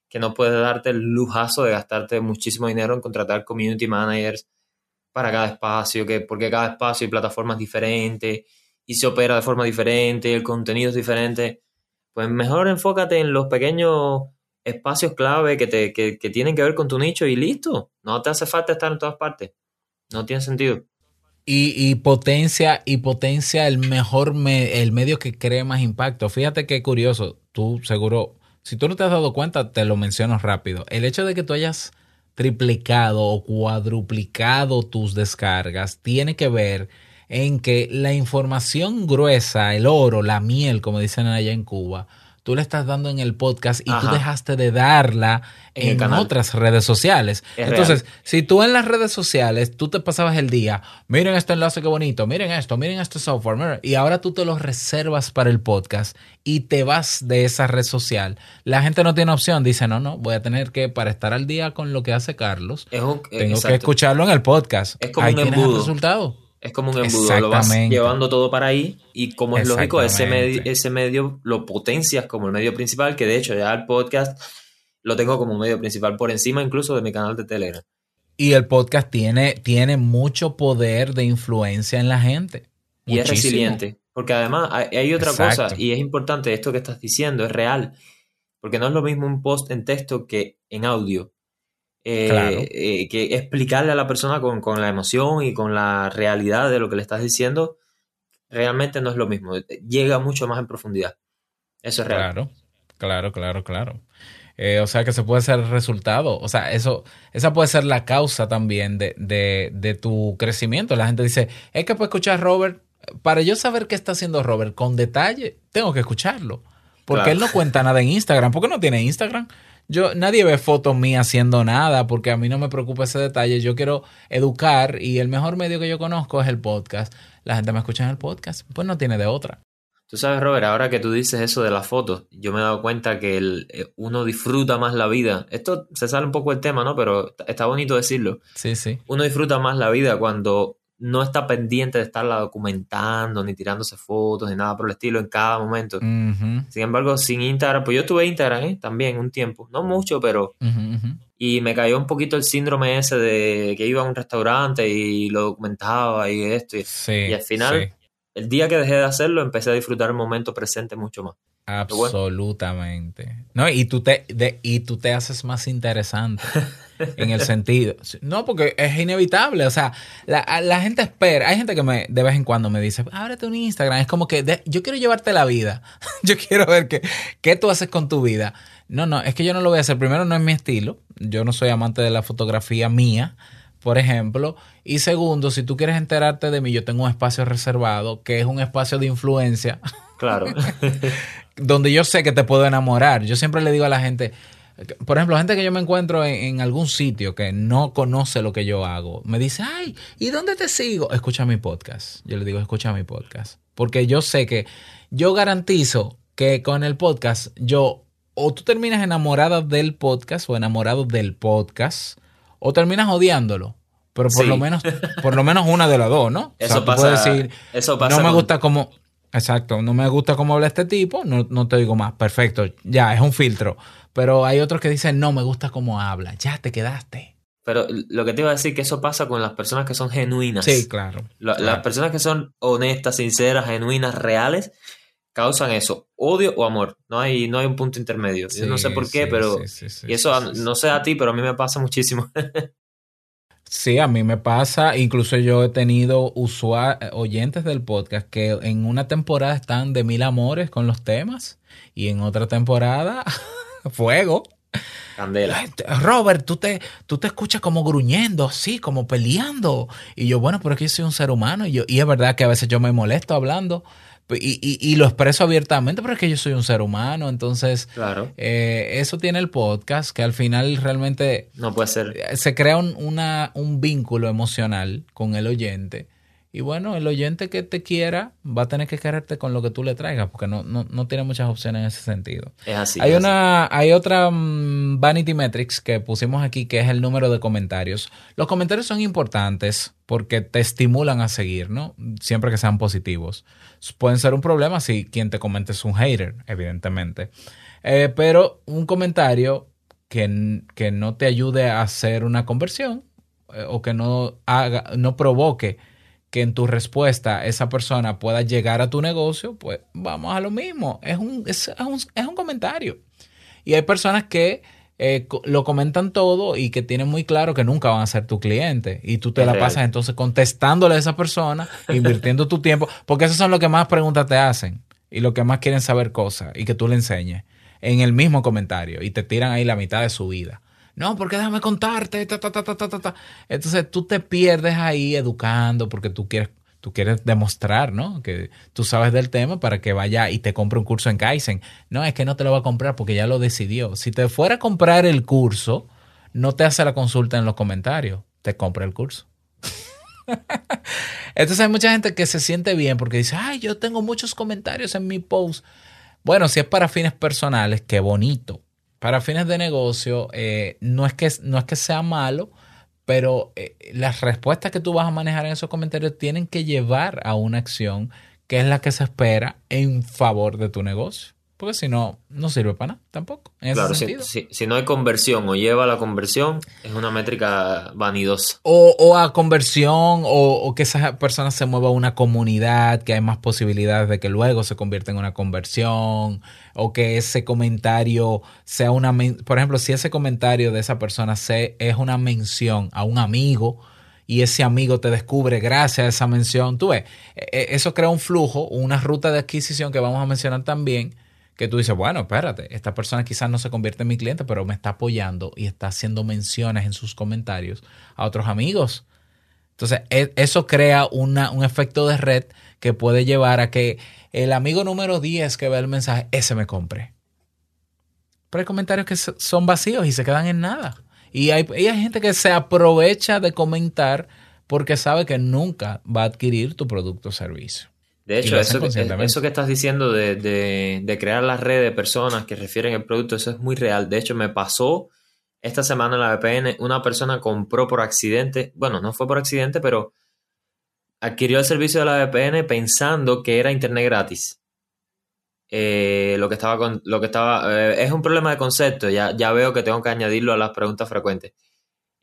que no puedes darte el lujazo de gastarte muchísimo dinero en contratar community managers para cada espacio, que, porque cada espacio y plataforma es diferente y se opera de forma diferente, el contenido es diferente. Pues mejor enfócate en los pequeños espacios clave que, te, que, tienen que ver con tu nicho y listo. No te hace falta estar en todas partes. No tiene sentido. Y, potencia, y potencia el mejor el medio que cree más impacto. Fíjate qué curioso. Tú seguro si tú no te has dado cuenta, te lo menciono rápido. El hecho de que tú hayas triplicado o cuadruplicado tus descargas tiene que ver en que la información gruesa, el oro, la miel, como dicen allá en Cuba, tú le estás dando en el podcast y tú dejaste de darla en, otras redes sociales. Entonces, si tú en las redes sociales, tú te pasabas el día, miren este enlace qué bonito, miren esto, miren este software, y ahora tú te lo reservas para el podcast y te vas de esa red social, la gente no tiene opción, dice, no, no, voy a tener que, para estar al día con lo que hace Carlos, tengo que escucharlo en el podcast. Es como Ahí un embudo. el resultado. Es como un embudo, lo vas llevando todo para ahí y como es lógico, ese, medio, ese medio lo potencias como el medio principal, que de hecho ya el podcast lo tengo como un medio principal por encima incluso de mi canal de Telegram. Y el podcast tiene, tiene mucho poder de influencia en la gente. Y es resiliente, porque además hay, otra cosa y es importante, esto que estás diciendo es real, porque no es lo mismo un post en texto que en audio. Eh, eh, que explicarle a la persona con, la emoción y con la realidad de lo que le estás diciendo, realmente no es lo mismo. Llega mucho más en profundidad. Eso es real. Claro, claro, claro, claro. Eh, o sea que se puede ser el resultado. O sea, eso, esa puede ser la causa también de, de, tu crecimiento. La gente dice, es que puedo escuchar a Robert. Para yo saber qué está haciendo Robert con detalle, tengo que escucharlo. Porque él no cuenta nada en Instagram. ¿Por qué no tiene Instagram? Yo, nadie ve fotos mías haciendo nada porque a mí no me preocupa ese detalle. Yo quiero educar y el mejor medio que yo conozco es el podcast. La gente me escucha en el podcast, pues no tiene de otra. Tú sabes, Robert, ahora que tú dices eso de las fotos, yo me he dado cuenta que el, eh, uno disfruta más la vida. Esto se sale un poco del tema, ¿no? Pero está bonito decirlo. Sí, sí. Uno disfruta más la vida cuando no está pendiente de estarla documentando, ni tirándose fotos, ni nada por el estilo en cada momento. Sin embargo, sin Instagram, pues yo tuve Instagram ¿eh? también un tiempo, no mucho, pero... Y me cayó un poquito el síndrome ese de que iba a un restaurante y lo documentaba y esto. Y, y al final, el día que dejé de hacerlo, empecé a disfrutar el momento presente mucho más. Absolutamente. No, y tú te, y tú te haces más interesante en el sentido. No, porque es inevitable. O sea, la, gente espera. Hay gente que me de vez en cuando me dice, ábrete un Instagram. Es como que yo quiero llevarte la vida. yo quiero ver qué, qué tú haces con tu vida. No, no, es que yo no lo voy a hacer. Primero, no es mi estilo. Yo no soy amante de la fotografía mía por ejemplo. Y segundo, si tú quieres enterarte de mí, yo tengo un espacio reservado, que es un espacio de influencia. Claro. donde yo sé que te puedo enamorar. Yo siempre le digo a la gente, por ejemplo, gente que yo me encuentro en, algún sitio que no conoce lo que yo hago, me dice, ay, ¿y dónde te sigo? Escucha mi podcast. Yo le digo, escucha mi podcast. Porque yo sé que yo garantizo que con el podcast, yo, o tú terminas enamorada del podcast o enamorado del podcast, o terminas odiándolo. Pero por lo menos, por lo menos una de las dos, ¿no? Eso pasa. decir, eso pasa. No me gusta como Exacto, no me gusta cómo habla este tipo, no, no te digo más. Perfecto, ya, es un filtro. Pero hay otros que dicen, no me gusta cómo habla, ya te quedaste. Pero lo que te iba a decir que eso pasa con las personas que son genuinas. Sí, claro. Las personas que son honestas, sinceras, genuinas, reales, causan eso, odio o amor. No hay, no hay un punto intermedio. Yo no sé por qué, pero... y eso, no sé a ti, pero a mí me pasa muchísimo. Sí, a mí me pasa, incluso yo he tenido oyentes del podcast que en una temporada están de mil amores con los temas y en otra temporada fuego. Candela. Robert, tú te, tú te escuchas como gruñendo, así, como peleando. Y yo, bueno, pero es que yo soy un ser humano. Y, yo, y es verdad que a veces yo me molesto hablando. Y, y, y, lo expreso abiertamente, pero es que yo soy un ser humano, entonces claro. Eh, eso tiene el podcast, que al final realmente no puede ser. Se crea un, una, un vínculo emocional con el oyente. Y bueno, el oyente que te quiera va a tener que quererte con lo que tú le traigas, porque no, no, no tiene muchas opciones en ese sentido. Es así. Hay, una, hay otra mm, Vanity Metrics que pusimos aquí, que es el número de comentarios. Los comentarios son importantes porque te estimulan a seguir, ¿no? Siempre que sean positivos pueden ser un problema si quien te comenta es un hater, evidentemente. Eh, pero un comentario que, que, no te ayude a hacer una conversión eh, o que no, haga, no provoque que en tu respuesta esa persona pueda llegar a tu negocio, pues vamos a lo mismo. Es un, es, un, es un comentario. Y hay personas que eh, lo comentan todo y que tienen muy claro que nunca van a ser tu cliente. Y tú te la pasas entonces contestándole a esa persona, invirtiendo tu tiempo, porque esos son los que más preguntas te hacen y los que más quieren saber cosas y que tú le enseñes en el mismo comentario y te tiran ahí la mitad de su vida. No, porque déjame contarte. Entonces tú te pierdes ahí educando porque tú quieres tú quieres demostrar, ¿no? Que tú sabes del tema para que vaya y te compre un curso en Kaizen. No, es que no te lo va a comprar porque ya lo decidió. Si te fuera a comprar el curso, no te hace la consulta en los comentarios, te compra el curso. Entonces hay mucha gente que se siente bien porque dice, ay, yo tengo muchos comentarios en mi post. Bueno, si es para fines personales, qué bonito. Para fines de negocio, eh, no, es que, no es que sea malo, pero eh, las respuestas que tú vas a manejar en esos comentarios tienen que llevar a una acción que es la que se espera en favor de tu negocio. Porque si no, no sirve para nada tampoco. claro, si, no hay conversión o lleva a la conversión, es una métrica vanidosa. O, a conversión, o, que esa persona se mueva a una comunidad, que hay más posibilidades de que luego se convierta en una conversión, o que ese comentario sea una. Por ejemplo, si ese comentario de esa persona se, es una mención a un amigo y ese amigo te descubre gracias a esa mención, tú ves, e, e, eso crea un flujo, una ruta de adquisición que vamos a mencionar también que tú dices, bueno, espérate, esta persona quizás no se convierte en mi cliente, pero me está apoyando y está haciendo menciones en sus comentarios a otros amigos. Entonces, e, eso crea una, un efecto de red que puede llevar a que el amigo número 10 que ve el mensaje, ese me compre. Pero hay comentarios que son vacíos y se quedan en nada. Y hay, y hay gente que se aprovecha de comentar porque sabe que nunca va a adquirir tu producto o servicio. De hecho, eso que, eso que, estás diciendo de, de, crear la red de personas que refieren el producto, eso es muy real. De hecho, me pasó esta semana en la VPN, una persona compró por accidente, bueno, no fue por accidente, pero adquirió el servicio de la VPN pensando que era internet gratis. Eh, lo que estaba con, lo que estaba eh, es un problema de concepto, ya, ya veo que tengo que añadirlo a las preguntas frecuentes.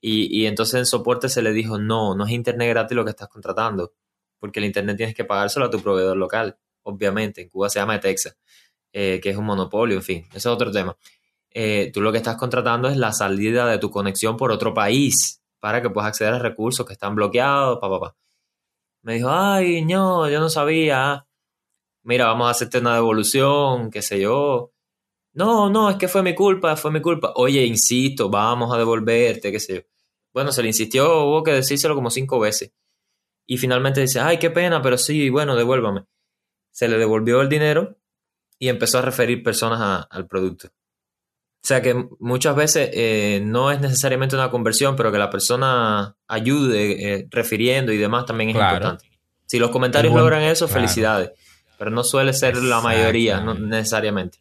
Y, y entonces en soporte se le dijo, no, no es internet gratis lo que estás contratando porque el Internet tienes que pagárselo a tu proveedor local, obviamente. En Cuba se llama Texas, eh, que es un monopolio, en fin, ese es otro tema. Eh, tú lo que estás contratando es la salida de tu conexión por otro país para que puedas acceder a recursos que están bloqueados, pa, pa, Me dijo, ay, no, yo no sabía. Mira, vamos a hacerte una devolución, qué sé yo. No, no, es que fue mi culpa, fue mi culpa. Oye, insisto, vamos a devolverte, qué sé yo. Bueno, se le insistió, hubo que decírselo como cinco veces y finalmente dice, ay, qué pena, pero sí, bueno, devuélvame. Se le devolvió el dinero y empezó a referir personas al producto. O sea que muchas veces eh, no es necesariamente una conversión, pero que la persona ayude eh, refiriendo y demás también es importante. Si los comentarios logran eso, felicidades. Pero no suele ser la mayoría, no necesariamente.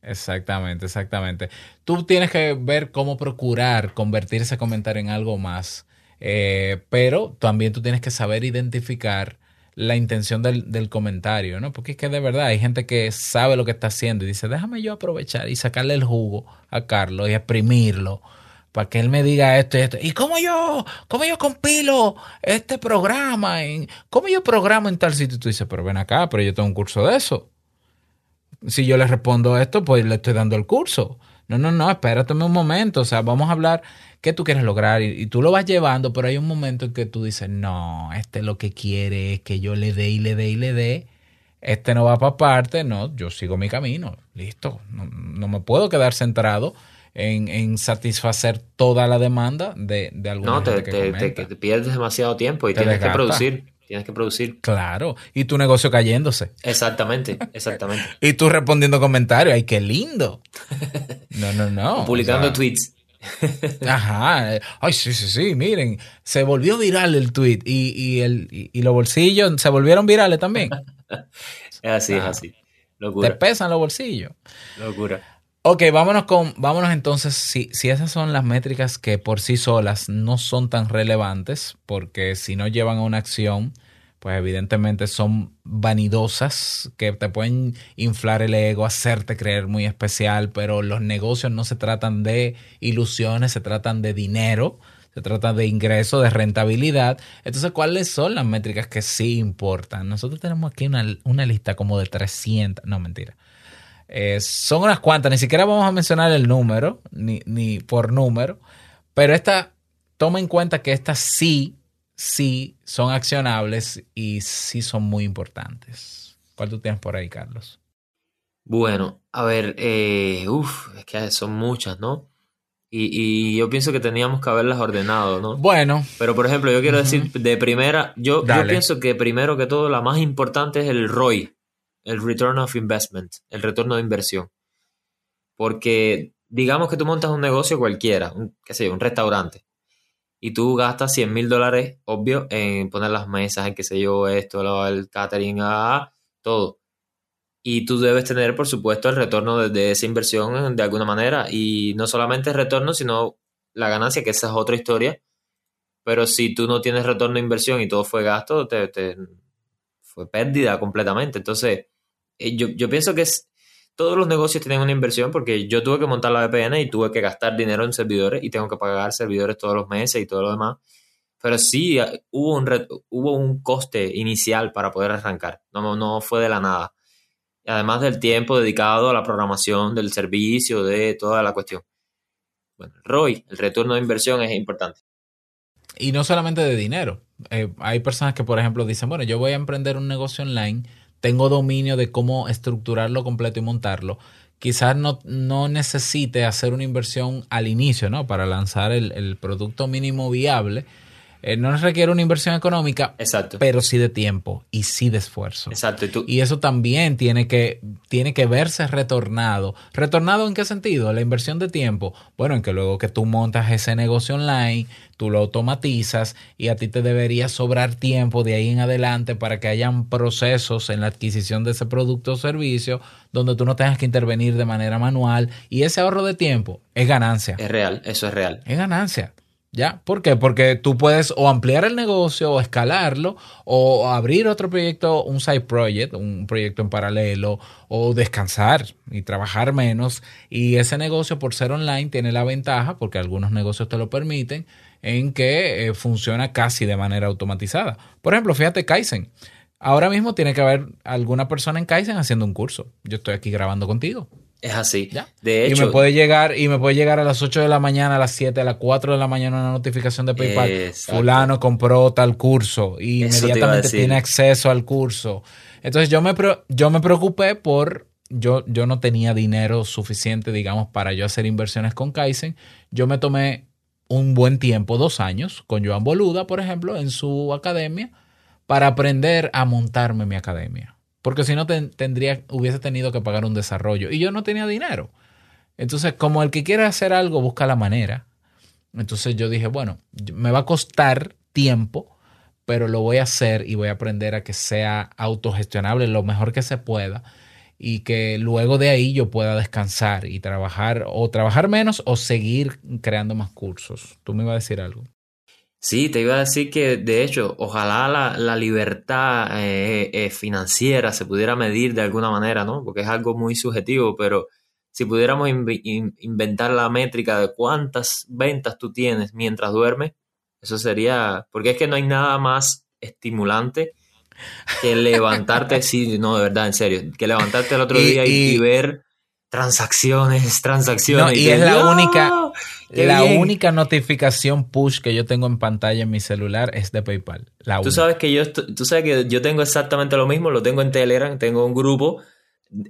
Exactamente, exactamente. Tú tienes que ver cómo procurar convertir ese comentario en algo más. Eh, pero también tú tienes que saber identificar la intención del, del, comentario, ¿no? Porque es que de verdad hay gente que sabe lo que está haciendo y dice, déjame yo aprovechar y sacarle el jugo a Carlos y exprimirlo para que él me diga esto y esto. ¿Y cómo yo, cómo yo compilo este programa? En, ¿Cómo yo programo en tal sitio? Y tú dices, pero ven acá, pero yo tengo un curso de eso. Si yo le respondo esto, pues le estoy dando el curso. No, no, no, espérate un momento. O sea, vamos a hablar qué tú quieres lograr y, y, tú lo vas llevando, pero hay un momento en que tú dices, no, este lo que quiere es que yo le dé y le dé y le dé. Este no va para parte, no, yo sigo mi camino. Listo. No, no me puedo quedar centrado en, satisfacer toda la demanda de, de alguna No, te, te, pierdes demasiado tiempo y tienes que producir. Tienes que producir. Claro. Y tu negocio cayéndose. Exactamente, exactamente. y tú respondiendo comentarios. ¡Ay, qué lindo! No, no, no. Publicando tweets. Ajá. Ay, sí, sí, sí. Miren, se volvió viral el tweet y, y, el, y, los bolsillos se volvieron virales también. es así, es así. Locura. Te pesan los bolsillos. Locura. Ok, vámonos con, vámonos entonces, si, si esas son las métricas que por sí solas no son tan relevantes, porque si no llevan a una acción, pues evidentemente son vanidosas, que te pueden inflar el ego, hacerte creer muy especial, pero los negocios no se tratan de ilusiones, se tratan de dinero, se trata de ingreso, de rentabilidad. Entonces, ¿cuáles son las métricas que sí importan? Nosotros tenemos aquí una, una lista como de 300, no mentira, eh, son unas cuantas, ni siquiera vamos a mencionar el número, ni, ni por número, pero esta, toma en cuenta que estas sí, sí son accionables y sí son muy importantes. ¿Cuál tú tienes por ahí, Carlos? Bueno, a ver, eh, uff, es que son muchas, ¿no? Y, yo pienso que teníamos que haberlas ordenado, ¿no? Bueno. Pero, por ejemplo, yo quiero decir, de primera, yo, yo, pienso que primero que todo, la más importante es el ROI, el return of investment, el retorno de inversión. Porque digamos que tú montas un negocio cualquiera, un, qué sé yo, un restaurante, y tú gastas 100 mil dólares, obvio, en poner las mesas, en qué sé yo, esto, el catering, ah, todo. Y tú debes tener, por supuesto, el retorno de, esa inversión de alguna manera. Y no solamente el retorno, sino la ganancia, que esa es otra historia. Pero si tú no tienes retorno de inversión y todo fue gasto, te fue pérdida completamente. Entonces, eh, yo, yo pienso que es, todos los negocios tienen una inversión porque yo tuve que montar la VPN y tuve que gastar dinero en servidores y tengo que pagar servidores todos los meses y todo lo demás. Pero sí eh, hubo un, hubo un coste inicial para poder arrancar. No, no fue de la nada. Además del tiempo dedicado a la programación del servicio, de toda la cuestión. Bueno, el ROI, el retorno de inversión es importante. Y no solamente de dinero. Eh, hay personas que, por ejemplo, dicen, bueno, yo voy a emprender un negocio online tengo dominio de cómo estructurarlo completo y montarlo, quizás no, no necesite hacer una inversión al inicio, ¿no? Para lanzar el, el producto mínimo viable eh, no requiere una inversión económica, Exacto. pero sí de tiempo y sí de esfuerzo. Exacto. ¿Y, tú? y eso también tiene que, tiene que verse retornado. ¿Retornado en qué sentido? La inversión de tiempo. Bueno, en que luego que tú montas ese negocio online, tú lo automatizas y a ti te debería sobrar tiempo de ahí en adelante para que hayan procesos en la adquisición de ese producto o servicio donde tú no tengas que intervenir de manera manual y ese ahorro de tiempo es ganancia. Es real, eso es real. Es ganancia. ¿Ya? ¿Por qué? Porque tú puedes o ampliar el negocio o escalarlo o abrir otro proyecto, un side project, un proyecto en paralelo o descansar y trabajar menos. Y ese negocio por ser online tiene la ventaja, porque algunos negocios te lo permiten, en que eh, funciona casi de manera automatizada. Por ejemplo, fíjate Kaizen. Ahora mismo tiene que haber alguna persona en Kaizen haciendo un curso. Yo estoy aquí grabando contigo. Es así. De hecho. Y me puede llegar, y me puede llegar a las 8 de la mañana, a las 7, a las 4 de la mañana una notificación de PayPal. Fulano compró tal curso y inmediatamente tiene acceso al curso. Entonces yo me, yo me preocupé por. Yo, yo no tenía dinero suficiente, digamos, para yo hacer inversiones con Kaizen. Yo me tomé un buen tiempo, dos años, con Joan Boluda, por ejemplo, en su academia, para aprender a montarme mi academia. Porque si no, tendría, hubiese tenido que pagar un desarrollo. Y yo no tenía dinero. Entonces, como el que quiere hacer algo busca la manera. Entonces yo dije, bueno, me va a costar tiempo, pero lo voy a hacer y voy a aprender a que sea autogestionable lo mejor que se pueda y que luego de ahí yo pueda descansar y trabajar o trabajar menos o seguir creando más cursos. Tú me ibas a decir algo. Sí, te iba a decir que de hecho, ojalá la, libertad eh, eh, financiera se pudiera medir de alguna manera, ¿no? Porque es algo muy subjetivo, pero si pudiéramos inventar la métrica de cuántas ventas tú tienes mientras duermes, eso sería, porque es que no hay nada más estimulante que levantarte, sí, no, de verdad, en serio, que levantarte el otro día y, ver transacciones, transacciones. y, es la única, la única notificación push que yo tengo en pantalla en mi celular es de PayPal. tú sabes que yo, tú sabes que yo tengo exactamente lo mismo, lo tengo en Telegram, tengo un grupo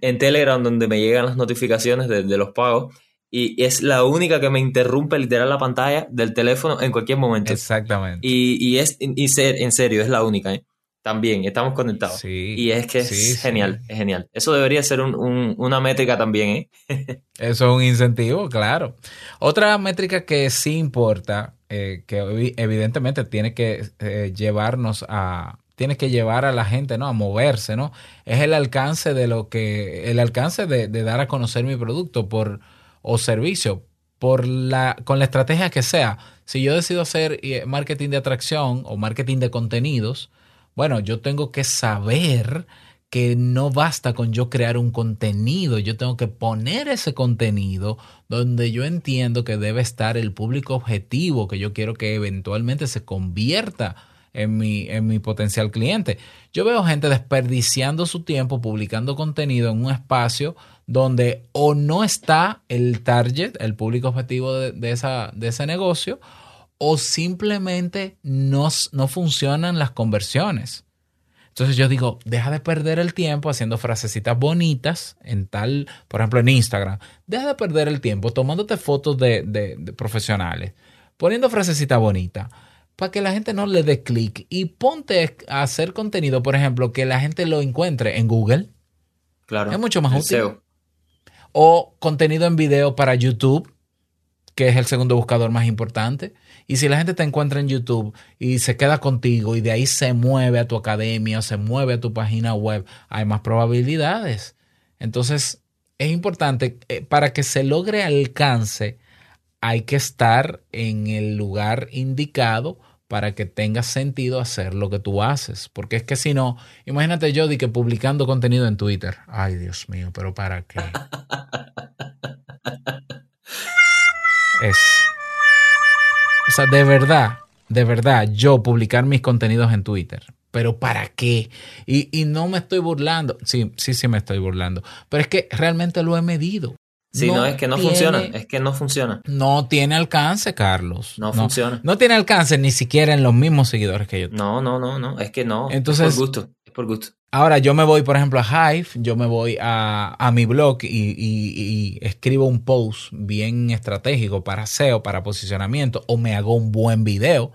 en Telegram donde me llegan las notificaciones de, los pagos y es la única que me interrumpe literal la pantalla del teléfono en cualquier momento. Exactamente. Y, es, y ser, en serio, es la única, ¿eh? También, estamos conectados. y es que es genial, es genial. Eso debería ser una métrica también, ¿eh? Eso es un incentivo, claro. Otra métrica que sí importa, eh, que evidentemente tiene que eh, llevarnos a, tiene que llevar a la gente, ¿no? A moverse, ¿no? Es el alcance de lo que, el alcance de, dar a conocer mi producto por, o servicio, por la, con la estrategia que sea. Si yo decido hacer eh, marketing de atracción o marketing de contenidos, bueno, yo tengo que saber que no basta con yo crear un contenido, yo tengo que poner ese contenido donde yo entiendo que debe estar el público objetivo que yo quiero que eventualmente se convierta en mi, en mi potencial cliente. Yo veo gente desperdiciando su tiempo publicando contenido en un espacio donde o no está el target, el público objetivo de, esa, de ese negocio, o simplemente no, no funcionan las conversiones. Entonces yo digo, deja de perder el tiempo haciendo frasecitas bonitas en tal, por ejemplo, en Instagram. Deja de perder el tiempo tomándote fotos de, de, profesionales, poniendo frasecitas bonitas para que la gente no le dé clic y ponte a hacer contenido, por ejemplo, que la gente lo encuentre en Google. Claro. Es mucho más útil. O contenido en video para YouTube, que es el segundo buscador más importante. Y si la gente te encuentra en YouTube y se queda contigo y de ahí se mueve a tu academia o se mueve a tu página web, hay más probabilidades. Entonces, es importante eh, para que se logre alcance, hay que estar en el lugar indicado para que tenga sentido hacer lo que tú haces. Porque es que si no, imagínate yo de que publicando contenido en Twitter. Ay, Dios mío, pero ¿para qué? es o sea, de verdad, de verdad, yo publicar mis contenidos en Twitter. Pero ¿para qué? Y, no me estoy burlando. Sí, sí, sí me estoy burlando. Pero es que realmente lo he medido. Sí, no, es que no funciona. Es que no funciona. No tiene alcance, Carlos. No, funciona. No tiene alcance ni siquiera en los mismos seguidores que yo. No, no, no, no. Es que no. Entonces, es por gusto. Es por gusto. Ahora yo me voy, por ejemplo, a Hive, yo me voy a, mi blog y, escribo un post bien estratégico para SEO, para posicionamiento, o me hago un buen video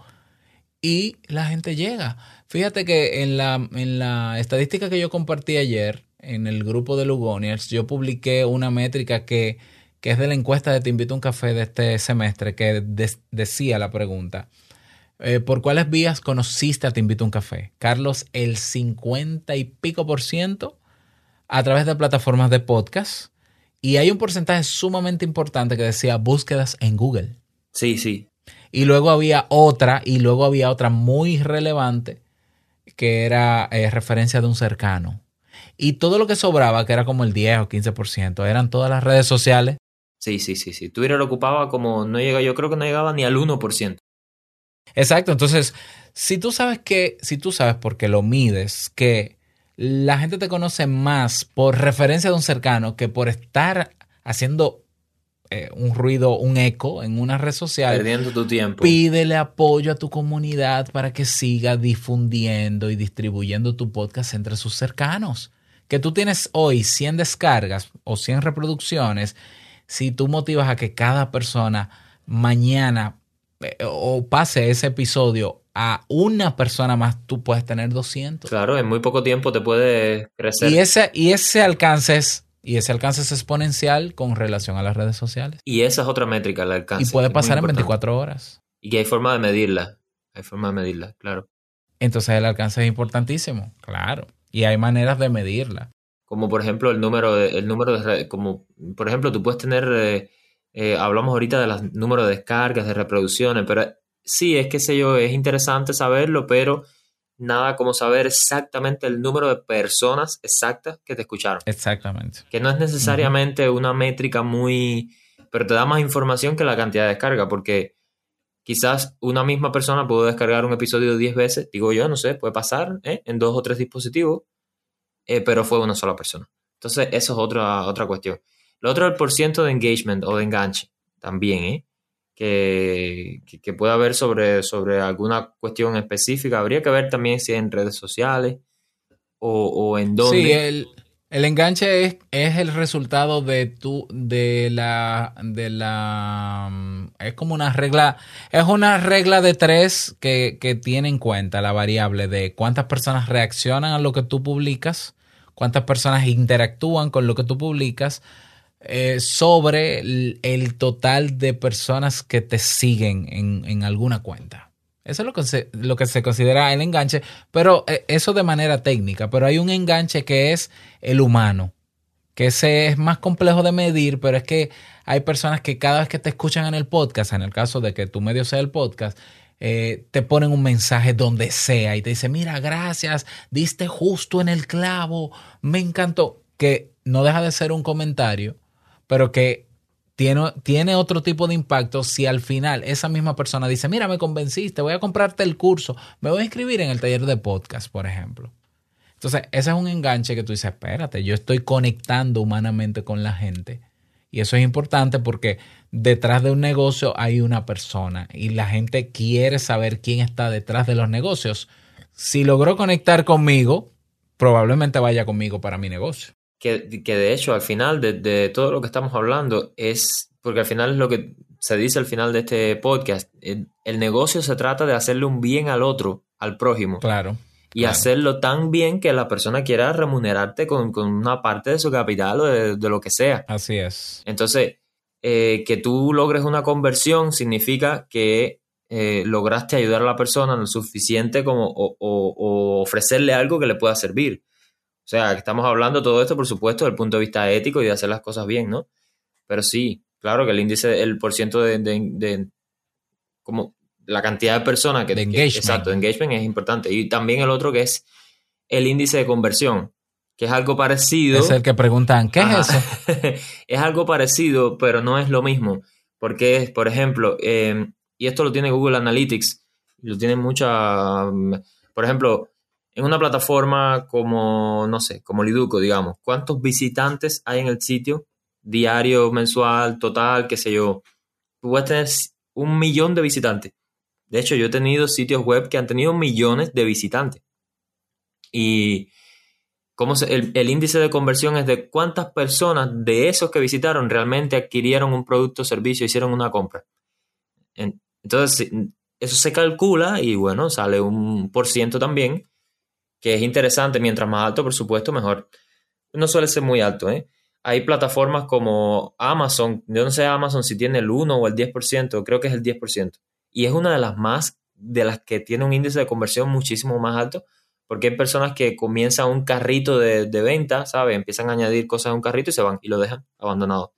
y la gente llega. Fíjate que en la, en la estadística que yo compartí ayer en el grupo de Lugoniers, yo publiqué una métrica que, es de la encuesta de Te invito a un café de este semestre, que decía la pregunta. Eh, ¿Por cuáles vías conociste a Te Invito a un Café? Carlos, el 50 y pico por ciento a través de plataformas de podcast. Y hay un porcentaje sumamente importante que decía búsquedas en Google. Sí, sí. Y luego había otra, y luego había otra muy relevante, que era eh, referencia de un cercano. Y todo lo que sobraba, que era como el 10 o 15%, eran todas las redes sociales. Sí, sí, sí, sí. Twitter lo ocupaba como, no llega, yo creo que no llegaba ni al 1%. Exacto, entonces, si tú sabes que, si tú sabes porque lo mides, que la gente te conoce más por referencia de un cercano que por estar haciendo eh, un ruido, un eco en una red social. Perdiendo tu tiempo. Pídele apoyo a tu comunidad para que siga difundiendo y distribuyendo tu podcast entre sus cercanos. Que tú tienes hoy 100 descargas o 100 reproducciones, si tú motivas a que cada persona mañana o pase ese episodio a una persona más, tú puedes tener 200. Claro, en muy poco tiempo te puede crecer. Y ese, y ese alcance es y ese alcance es exponencial con relación a las redes sociales. Y esa es otra métrica, el alcance. Y puede pasar en 24 horas. Y que hay forma de medirla. Hay forma de medirla, claro. Entonces el alcance es importantísimo, claro. Y hay maneras de medirla. Como por ejemplo el número de, el número de, como por ejemplo tú puedes tener eh, eh, hablamos ahorita de los números de descargas, de reproducciones, pero sí, es que sé yo, es interesante saberlo, pero nada como saber exactamente el número de personas exactas que te escucharon. Exactamente. Que no es necesariamente una métrica muy... pero te da más información que la cantidad de descarga, porque quizás una misma persona pudo descargar un episodio 10 veces, digo yo, no sé, puede pasar ¿eh? en dos o tres dispositivos, eh, pero fue una sola persona. Entonces, eso es otra, otra cuestión. Lo otro es el porciento de engagement o de enganche, también, ¿eh? Que, que, pueda haber sobre, sobre alguna cuestión específica. Habría que ver también si en redes sociales o, o en dónde. Sí, el, el enganche es, es, el resultado de tu, de la, de la, mm, es como una regla, es una regla de tres que, que tiene en cuenta la variable de cuántas personas reaccionan a lo que tú publicas, cuántas personas interactúan con lo que tú publicas, eh, sobre el, total de personas que te siguen en, en alguna cuenta. Eso es lo que, se, lo que se considera el enganche, pero eh, eso de manera técnica. Pero hay un enganche que es el humano, que es más complejo de medir, pero es que hay personas que cada vez que te escuchan en el podcast, en el caso de que tu medio sea el podcast, eh, te ponen un mensaje donde sea y te dice, mira, gracias, diste justo en el clavo, me encantó, que no deja de ser un comentario, pero que tiene, otro tipo de impacto si al final esa misma persona dice, mira, me convenciste, voy a comprarte el curso, me voy a inscribir en el taller de podcast, por ejemplo. Entonces, ese es un enganche que tú dices, espérate, yo estoy conectando humanamente con la gente. Y eso es importante porque detrás de un negocio hay una persona y la gente quiere saber quién está detrás de los negocios. Si logró conectar conmigo, probablemente vaya conmigo para mi negocio que, que de hecho al final de, todo lo que estamos hablando es, porque al final es lo que se dice al final de este podcast, el, negocio se trata de hacerle un bien al otro, al prójimo. Claro. Y hacerlo tan bien que la persona quiera remunerarte con, una parte de su capital o de, lo que sea. Así es. Entonces, eh, que tú logres una conversión significa que eh, lograste ayudar a la persona lo suficiente como o, ofrecerle algo que le pueda servir. O sea, que estamos hablando todo esto, por supuesto, desde el punto de vista ético y de hacer las cosas bien, ¿no? Pero sí, claro que el índice, el porciento de, de, como la cantidad de personas que, de engagement. exacto, de engagement es importante. Y también el otro que es el índice de conversión, que es algo parecido. Es el que preguntan, ¿qué es eso? es algo parecido, pero no es lo mismo. Porque es, por ejemplo, em, y esto lo tiene Google Analytics, lo tiene mucha, por ejemplo, en una plataforma como, no sé, como Liduco, digamos, ¿cuántos visitantes hay en el sitio? Diario, mensual, total, qué sé yo. Puedes tener un millón de visitantes. De hecho, yo he tenido sitios web que han tenido millones de visitantes. Y cómo el, el, índice de conversión es de cuántas personas de esos que visitaron realmente adquirieron un producto o servicio, hicieron una compra. Entonces, eso se calcula y bueno, sale un por ciento también que es interesante. Mientras más alto, por supuesto, mejor. No suele ser muy alto, ¿eh? Hay plataformas como Amazon, yo no sé Amazon si tiene el 1 o el 10%, creo que es el 10%. Y es una de las más, de las que tiene un índice de conversión muchísimo más alto, porque hay personas que comienzan un carrito de, de venta, ¿sabes? Empiezan a añadir cosas a un carrito y se van y lo dejan abandonado.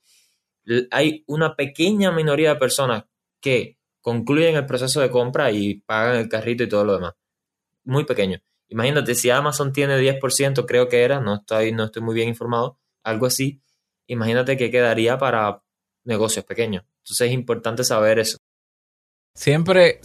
Hay una pequeña minoría de personas que concluyen el proceso de compra y pagan el carrito y todo lo demás. Muy pequeño. Imagínate, si Amazon tiene 10%, creo que era, no estoy, no estoy muy bien informado, algo así, imagínate que quedaría para negocios pequeños. Entonces es importante saber eso. Siempre,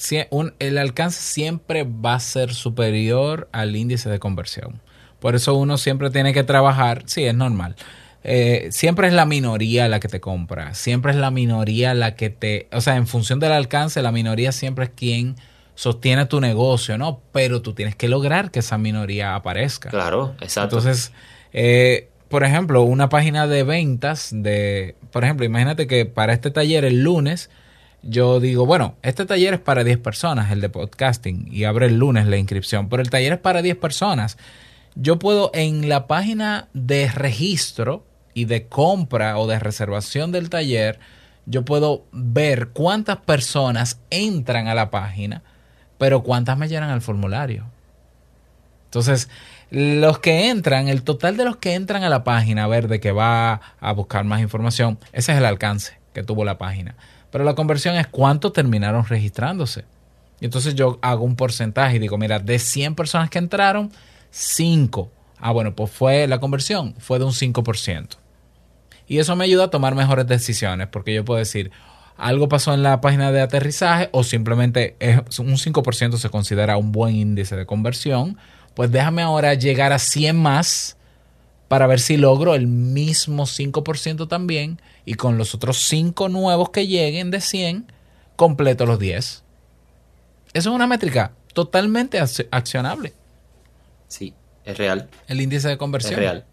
el alcance siempre va a ser superior al índice de conversión. Por eso uno siempre tiene que trabajar, sí, es normal. Eh, siempre es la minoría la que te compra, siempre es la minoría la que te, o sea, en función del alcance, la minoría siempre es quien sostiene tu negocio, ¿no? Pero tú tienes que lograr que esa minoría aparezca. Claro, exacto. Entonces, eh, por ejemplo, una página de ventas de, por ejemplo, imagínate que para este taller el lunes, yo digo, bueno, este taller es para 10 personas, el de podcasting, y abre el lunes la inscripción, pero el taller es para 10 personas. Yo puedo en la página de registro y de compra o de reservación del taller, yo puedo ver cuántas personas entran a la página pero ¿cuántas me llenan al formulario? Entonces, los que entran, el total de los que entran a la página a ver de que va a buscar más información, ese es el alcance que tuvo la página. Pero la conversión es cuánto terminaron registrándose. Y entonces yo hago un porcentaje y digo, mira, de 100 personas que entraron, 5. Ah, bueno, pues fue la conversión, fue de un 5%. Y eso me ayuda a tomar mejores decisiones, porque yo puedo decir, algo pasó en la página de aterrizaje o simplemente es un 5% se considera un buen índice de conversión, pues déjame ahora llegar a 100 más para ver si logro el mismo 5% también y con los otros 5 nuevos que lleguen de 100, completo los 10. Eso es una métrica totalmente accionable. Sí, es real. El índice de conversión. Es real.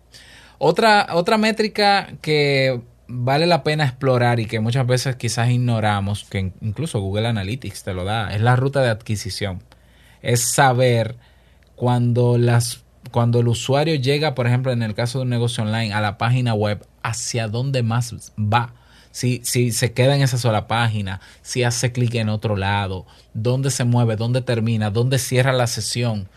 Otra, otra métrica que vale la pena explorar y que muchas veces quizás ignoramos, que incluso Google Analytics te lo da, es la ruta de adquisición. Es saber cuando las cuando el usuario llega, por ejemplo, en el caso de un negocio online, a la página web, hacia dónde más va. Si, si se queda en esa sola página, si hace clic en otro lado, dónde se mueve, dónde termina, dónde cierra la sesión.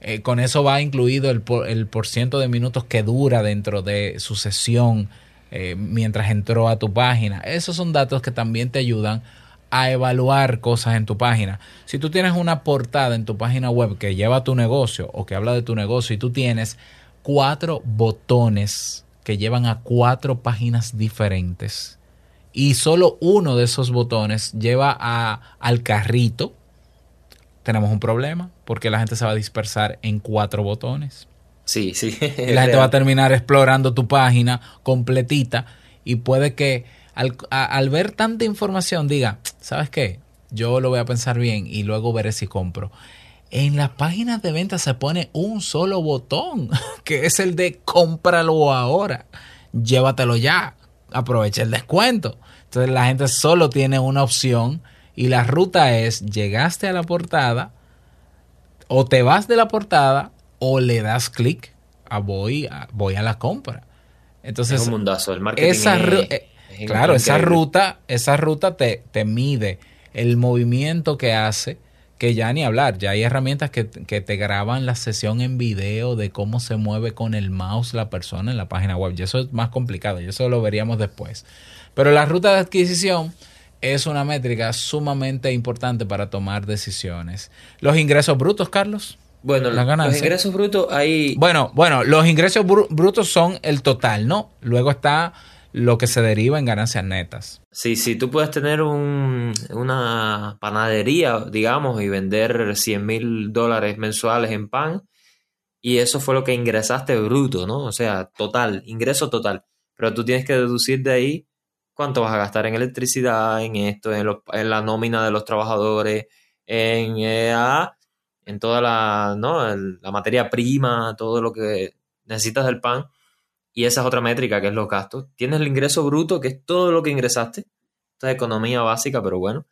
Eh, con eso va incluido el por, el por ciento de minutos que dura dentro de su sesión eh, mientras entró a tu página. Esos son datos que también te ayudan a evaluar cosas en tu página. Si tú tienes una portada en tu página web que lleva tu negocio o que habla de tu negocio y tú tienes cuatro botones que llevan a cuatro páginas diferentes y solo uno de esos botones lleva a, al carrito, tenemos un problema porque la gente se va a dispersar en cuatro botones. Sí, sí. Y la gente va a terminar explorando tu página completita y puede que al, ver tanta información diga, ¿sabes qué? Yo lo voy a pensar bien y luego veré si compro. En las páginas de venta se pone un solo botón, que es el de cómpralo ahora. Llévatelo ya. Aprovecha el descuento. Entonces la gente solo tiene una opción y la ruta es llegaste a la portada o te vas de la portada o le das clic a voy a, voy a la compra. Entonces, es un mundazo. El marketing esa, eh, claro, esa ruta, esa ruta te, te, mide el movimiento que hace, que ya ni hablar, ya hay herramientas que, que, te graban la sesión en video de cómo se mueve con el mouse la persona en la página web. Y eso es más complicado, y eso lo veríamos después. Pero la ruta de adquisición es una métrica sumamente importante para tomar decisiones. Los ingresos brutos, Carlos. Bueno, los ingresos brutos hay... Bueno, bueno, los ingresos brutos son el total, ¿no? Luego está lo que se deriva en ganancias netas. Sí, sí, tú puedes tener un, una panadería, digamos, y vender 100 mil dólares mensuales en pan, y eso fue lo que ingresaste bruto, ¿no? O sea, total, ingreso total. Pero tú tienes que deducir de ahí cuánto vas a gastar en electricidad, en esto, en, en la nómina de los trabajadores, en, eh, en toda la, ¿no? la materia prima, todo lo que necesitas del pan. Y esa es otra métrica, que es los gastos. Tienes el ingreso bruto, que es todo lo que ingresaste. Esta es economía básica, pero bueno.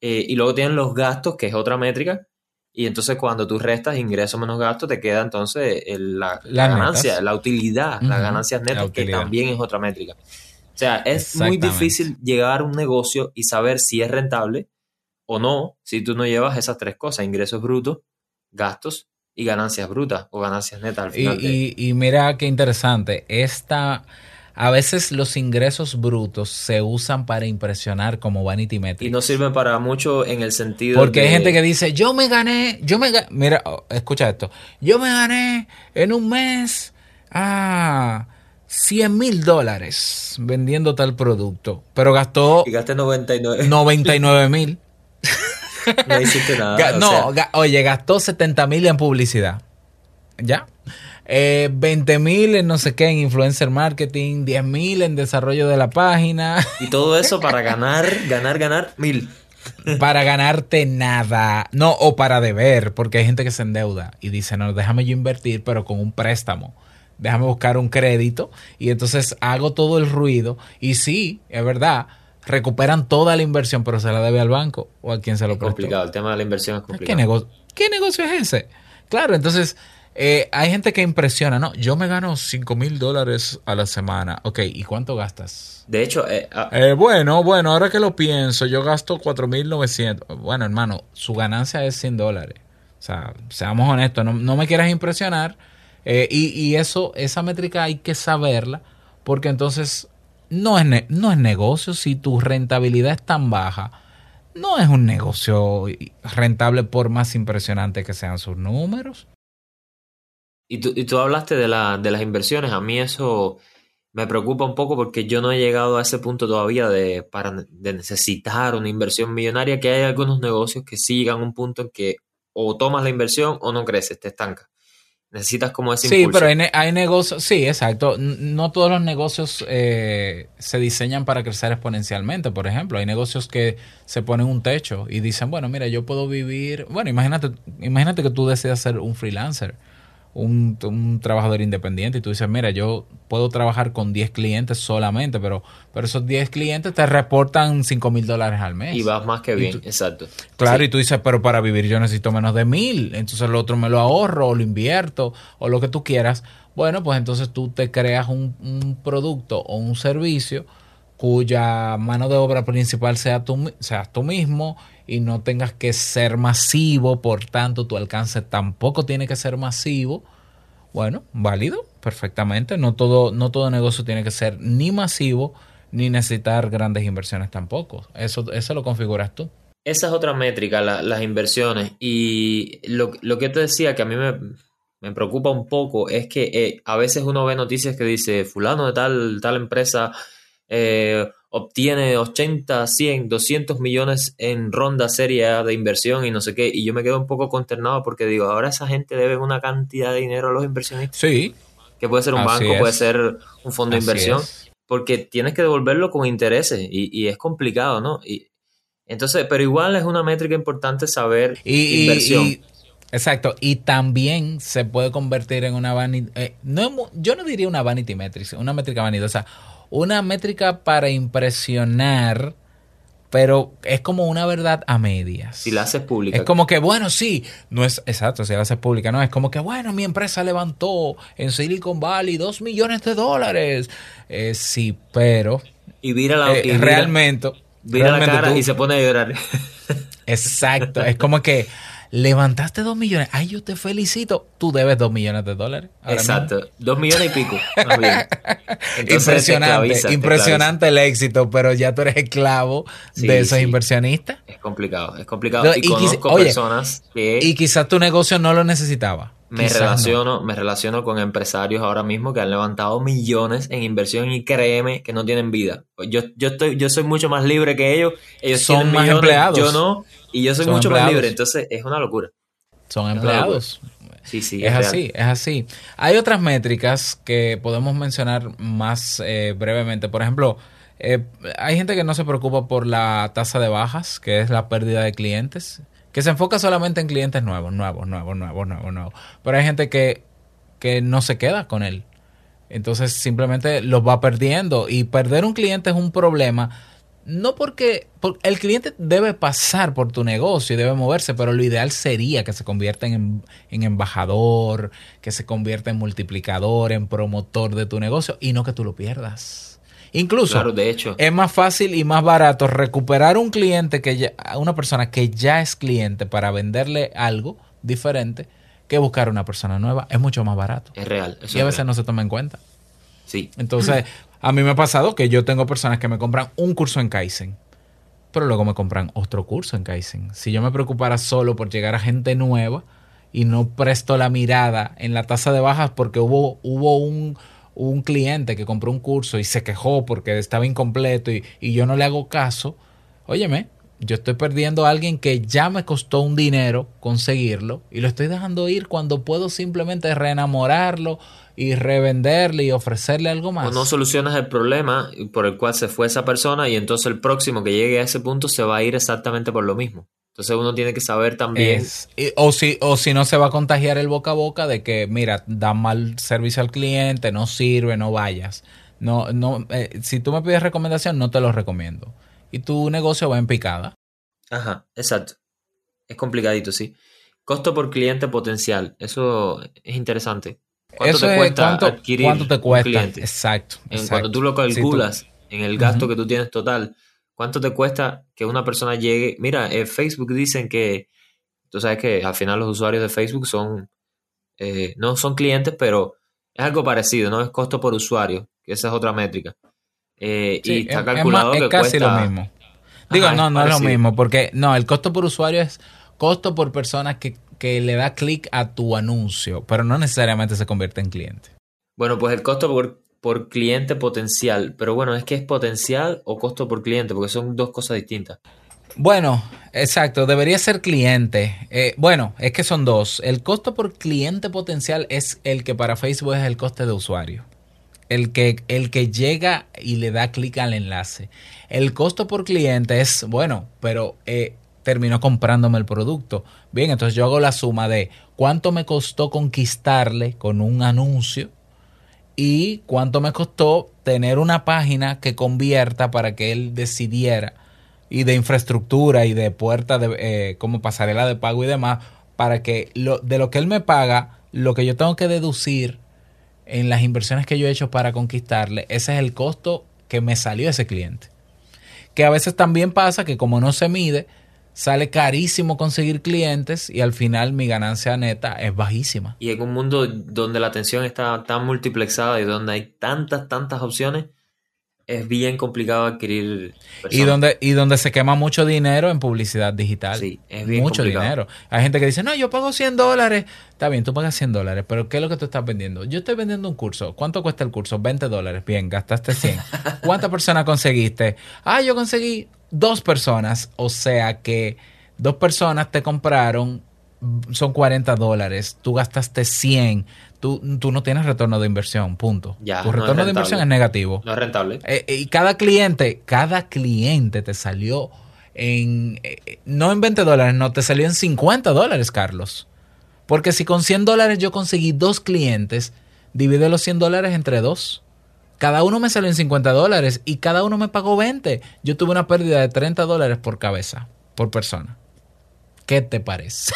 Eh, y luego tienes los gastos, que es otra métrica. Y entonces cuando tú restas ingreso menos gasto, te queda entonces la, ganancia, la utilidad, las ganancias netas, que también es otra métrica. O sea, es muy difícil llegar a un negocio y saber si es rentable o no si tú no llevas esas tres cosas, ingresos brutos, gastos y ganancias brutas o ganancias netas al final. Y, mira qué interesante, esta, a veces los ingresos brutos se usan para impresionar como vanity metrics. Y no sirven para mucho en el sentido Porque hay gente que dice, yo me gané, yo me gané, mira, oh, escucha esto, yo me gané en un mes, ah, 100 mil dólares vendiendo tal producto, pero gastó... Y gasté 99. 99 mil. no hiciste nada. no, oye, gastó 70 mil en publicidad. ¿Ya? Eh, 20 mil en no sé qué, en influencer marketing, 10 mil en desarrollo de la página. Y todo eso para ganar, ganar, ganar mil. Para ganarte nada. No, o para deber, porque hay gente que se endeuda y dice, no, déjame yo invertir, pero con un préstamo. Déjame buscar un crédito y entonces hago todo el ruido. Y sí, es verdad, recuperan toda la inversión, pero se la debe al banco o a quien se lo es complicado, el tema de la inversión es complicado. ¿Qué, negocio, ¿Qué negocio es ese? Claro, entonces eh, hay gente que impresiona, ¿no? Yo me gano 5 mil dólares a la semana. Ok, ¿y cuánto gastas? De hecho, eh, ah, eh, bueno, bueno, ahora que lo pienso, yo gasto 4 mil 900. Bueno, hermano, su ganancia es 100 dólares. O sea, seamos honestos, no, no me quieras impresionar. y, y eso, esa métrica hay que saberla, porque entonces no es, no es negocio si tu rentabilidad es tan baja. no es un negocio rentable por más impresionante que sean sus números. Y tú, y tú hablaste de, la, de las inversiones. A mí eso me preocupa un poco porque yo no he llegado a ese punto todavía de, para, de necesitar una inversión millonaria, que hay algunos negocios que sí llegan a un punto en que o tomas la inversión o no creces, te estanca. Necesitas como ese Sí, pero hay, negocios, sí, exacto. No todos los negocios eh, se diseñan para crecer exponencialmente. Por ejemplo, hay negocios que se ponen un techo y dicen, bueno, mira, yo puedo vivir. Bueno, imagínate, imagínate que tú decidas ser un freelancer un, trabajador independiente y tú dices, mira, yo puedo trabajar con 10 clientes solamente, pero, pero esos 10 clientes te reportan 5 mil dólares al mes. Y vas más que bien, exacto. Claro, y tú dices, pero para vivir yo necesito menos de mil, entonces el otro me lo ahorro o lo invierto o lo que tú quieras. Bueno, pues entonces tú te creas un, un producto o un servicio cuya mano de obra principal sea tú, seas tú mismo y no tengas que ser masivo, por tanto tu alcance tampoco tiene que ser masivo. Bueno, válido, perfectamente. No todo, no todo negocio tiene que ser ni masivo ni necesitar grandes inversiones tampoco. Eso, eso lo configuras tú. Esa es otra métrica, las inversiones. Y lo, que te decía que a mí me, preocupa un poco es que eh, a veces uno ve noticias que dice fulano de tal, tal empresa eh, obtiene 80, 100, 200 millones en ronda seria de inversión y no sé qué. Y yo me quedo un poco consternado porque digo, ahora esa gente debe una cantidad de dinero a los inversionistas. Sí. Que puede ser un banco, puede ser un fondo de inversión. Porque tienes que devolverlo con intereses y, es complicado, ¿no? Y, entonces, pero igual es una métrica importante saber inversión. Exacto, y también se puede convertir en una vanity, eh, no, yo no diría una vanity metric, una métrica vanidosa, una métrica para impresionar, pero es como una verdad a medias. Si la haces pública. Es como que, bueno, sí, no es exacto, si la haces pública, no, es como que, bueno, mi empresa levantó en Silicon Valley dos millones de dólares. Eh, sí, pero... Y vira la... Eh, realmente... Vira la cara y se pone a llorar. Exacto, es como que levantaste dos millones. Ay, yo te felicito. Tú debes dos millones de dólares. Exacto. Dos millones y pico. impresionante. impresionante el éxito, pero ya tú eres esclavo de esos inversionistas. Es complicado, es complicado. y, conozco personas que... Y quizás tu negocio no lo necesitaba. Me relaciono, me relaciono con empresarios ahora mismo que han levantado millones en inversión y créeme que no tienen vida. Yo, yo estoy, yo soy mucho más libre que ellos. Ellos son más empleados. Yo no, y yo soy mucho más libre. Entonces es una locura. Son empleados. Sí, sí. Es, así, es así. Hay otras métricas que podemos mencionar más eh, brevemente. Por ejemplo, eh, hay gente que no se preocupa por la tasa de bajas, que es la pérdida de clientes que se enfoca solamente en clientes nuevos, nuevos, nuevos, nuevos, nuevos, nuevos. Pero hay gente que, que no se queda con él. Entonces simplemente los va perdiendo. Y perder un cliente es un problema. No porque, el cliente debe pasar por tu negocio y debe moverse, pero lo ideal sería que se convierta en, en embajador, que se convierta en multiplicador, en promotor de tu negocio y no que tú lo pierdas. Incluso de hecho. es más fácil y más barato recuperar un cliente que ya, una persona que ya es cliente para venderle algo diferente que buscar una persona nueva. Es mucho más barato. Es real. y a veces no se toma en cuenta. Sí. Entonces, a mí me ha pasado que yo tengo personas que me compran un curso en Kaizen, pero luego me compran otro curso en Kaizen. Si yo me preocupara solo por llegar a gente nueva y no presto la mirada en la tasa de bajas porque hubo, hubo un un cliente que compró un curso y se quejó porque estaba incompleto y, yo no le hago caso, óyeme, yo estoy perdiendo a alguien que ya me costó un dinero conseguirlo y lo estoy dejando ir cuando puedo simplemente reenamorarlo y revenderle y ofrecerle algo más. O no solucionas el problema por el cual se fue esa persona y entonces el próximo que llegue a ese punto se va a ir exactamente por lo mismo. Entonces uno tiene que saber también. o, si, o si no se va a contagiar el boca a boca de que, mira, da mal servicio al cliente, no sirve, no vayas. No, no, eh, si tú me pides recomendación, no te lo recomiendo. Y tu negocio va en picada. Ajá, exacto. Es complicadito, sí. Costo por cliente potencial. Eso es interesante. ¿Cuánto te cuesta adquirir ¿cuánto te cuesta? cliente? Exacto, Cuando tú lo calculas en el gasto que tú tienes total ¿Cuánto te cuesta que una persona llegue? Mira, en Facebook dicen que, tú sabes que al final los usuarios de Facebook son, eh, no son clientes, pero es algo parecido, ¿no? Es costo por usuario, que esa es otra métrica. Eh, y está calculado es, que casi lo mismo. Digo, no, no es lo mismo, porque no, el costo por usuario es costo por persona que, que le da clic a tu anuncio, pero no necesariamente se convierte en cliente. Bueno, pues el costo por, por cliente potencial, pero bueno, es que es potencial o costo por cliente, porque son dos cosas distintas. Bueno, exacto, debería ser cliente. Eh, bueno, es que son dos. El costo por cliente potencial es el que para Facebook es el coste de usuario. El que, el que llega y le da clic al enlace. El costo por cliente es, bueno, pero eh, terminó comprándome el producto. Bien, entonces yo hago la suma de cuánto me costó conquistarle con un anuncio y cuánto me costó tener una página que convierta para que él decidiera y de infraestructura y de puerta de eh, como pasarela de pago y demás para que lo, de lo que él me paga lo que yo tengo que deducir en las inversiones que yo he hecho para conquistarle ese es el costo que me salió ese cliente que a veces también pasa que como no se mide sale carísimo conseguir clientes y al final mi ganancia neta es bajísima y en un mundo donde la atención está tan multiplexada y donde hay tantas tantas opciones es bien complicado adquirir. Y donde, y donde se quema mucho dinero en publicidad digital. Sí, es bien Mucho dinero. Hay gente que dice, no, yo pago 100 dólares. Está bien, tú pagas 100 dólares, pero ¿qué es lo que tú estás vendiendo? Yo estoy vendiendo un curso. ¿Cuánto cuesta el curso? 20 dólares. Bien, gastaste 100. ¿Cuántas personas conseguiste? Ah, yo conseguí dos personas. O sea que dos personas te compraron, son 40 dólares. Tú gastaste 100 tú, no tienes retorno de inversión, punto. Ya, tu retorno de inversión es negativo. No es rentable. Eh, y cada cliente, cada cliente te salió en, eh, no en 20 dólares, no, te salió en 50 dólares, Carlos. Porque si con 100 dólares yo conseguí dos clientes, divide los 100 dólares entre dos. Cada uno me salió en 50 dólares y cada uno me pagó 20. Yo tuve una pérdida de 30 dólares por cabeza, por persona. ¿Qué te parece?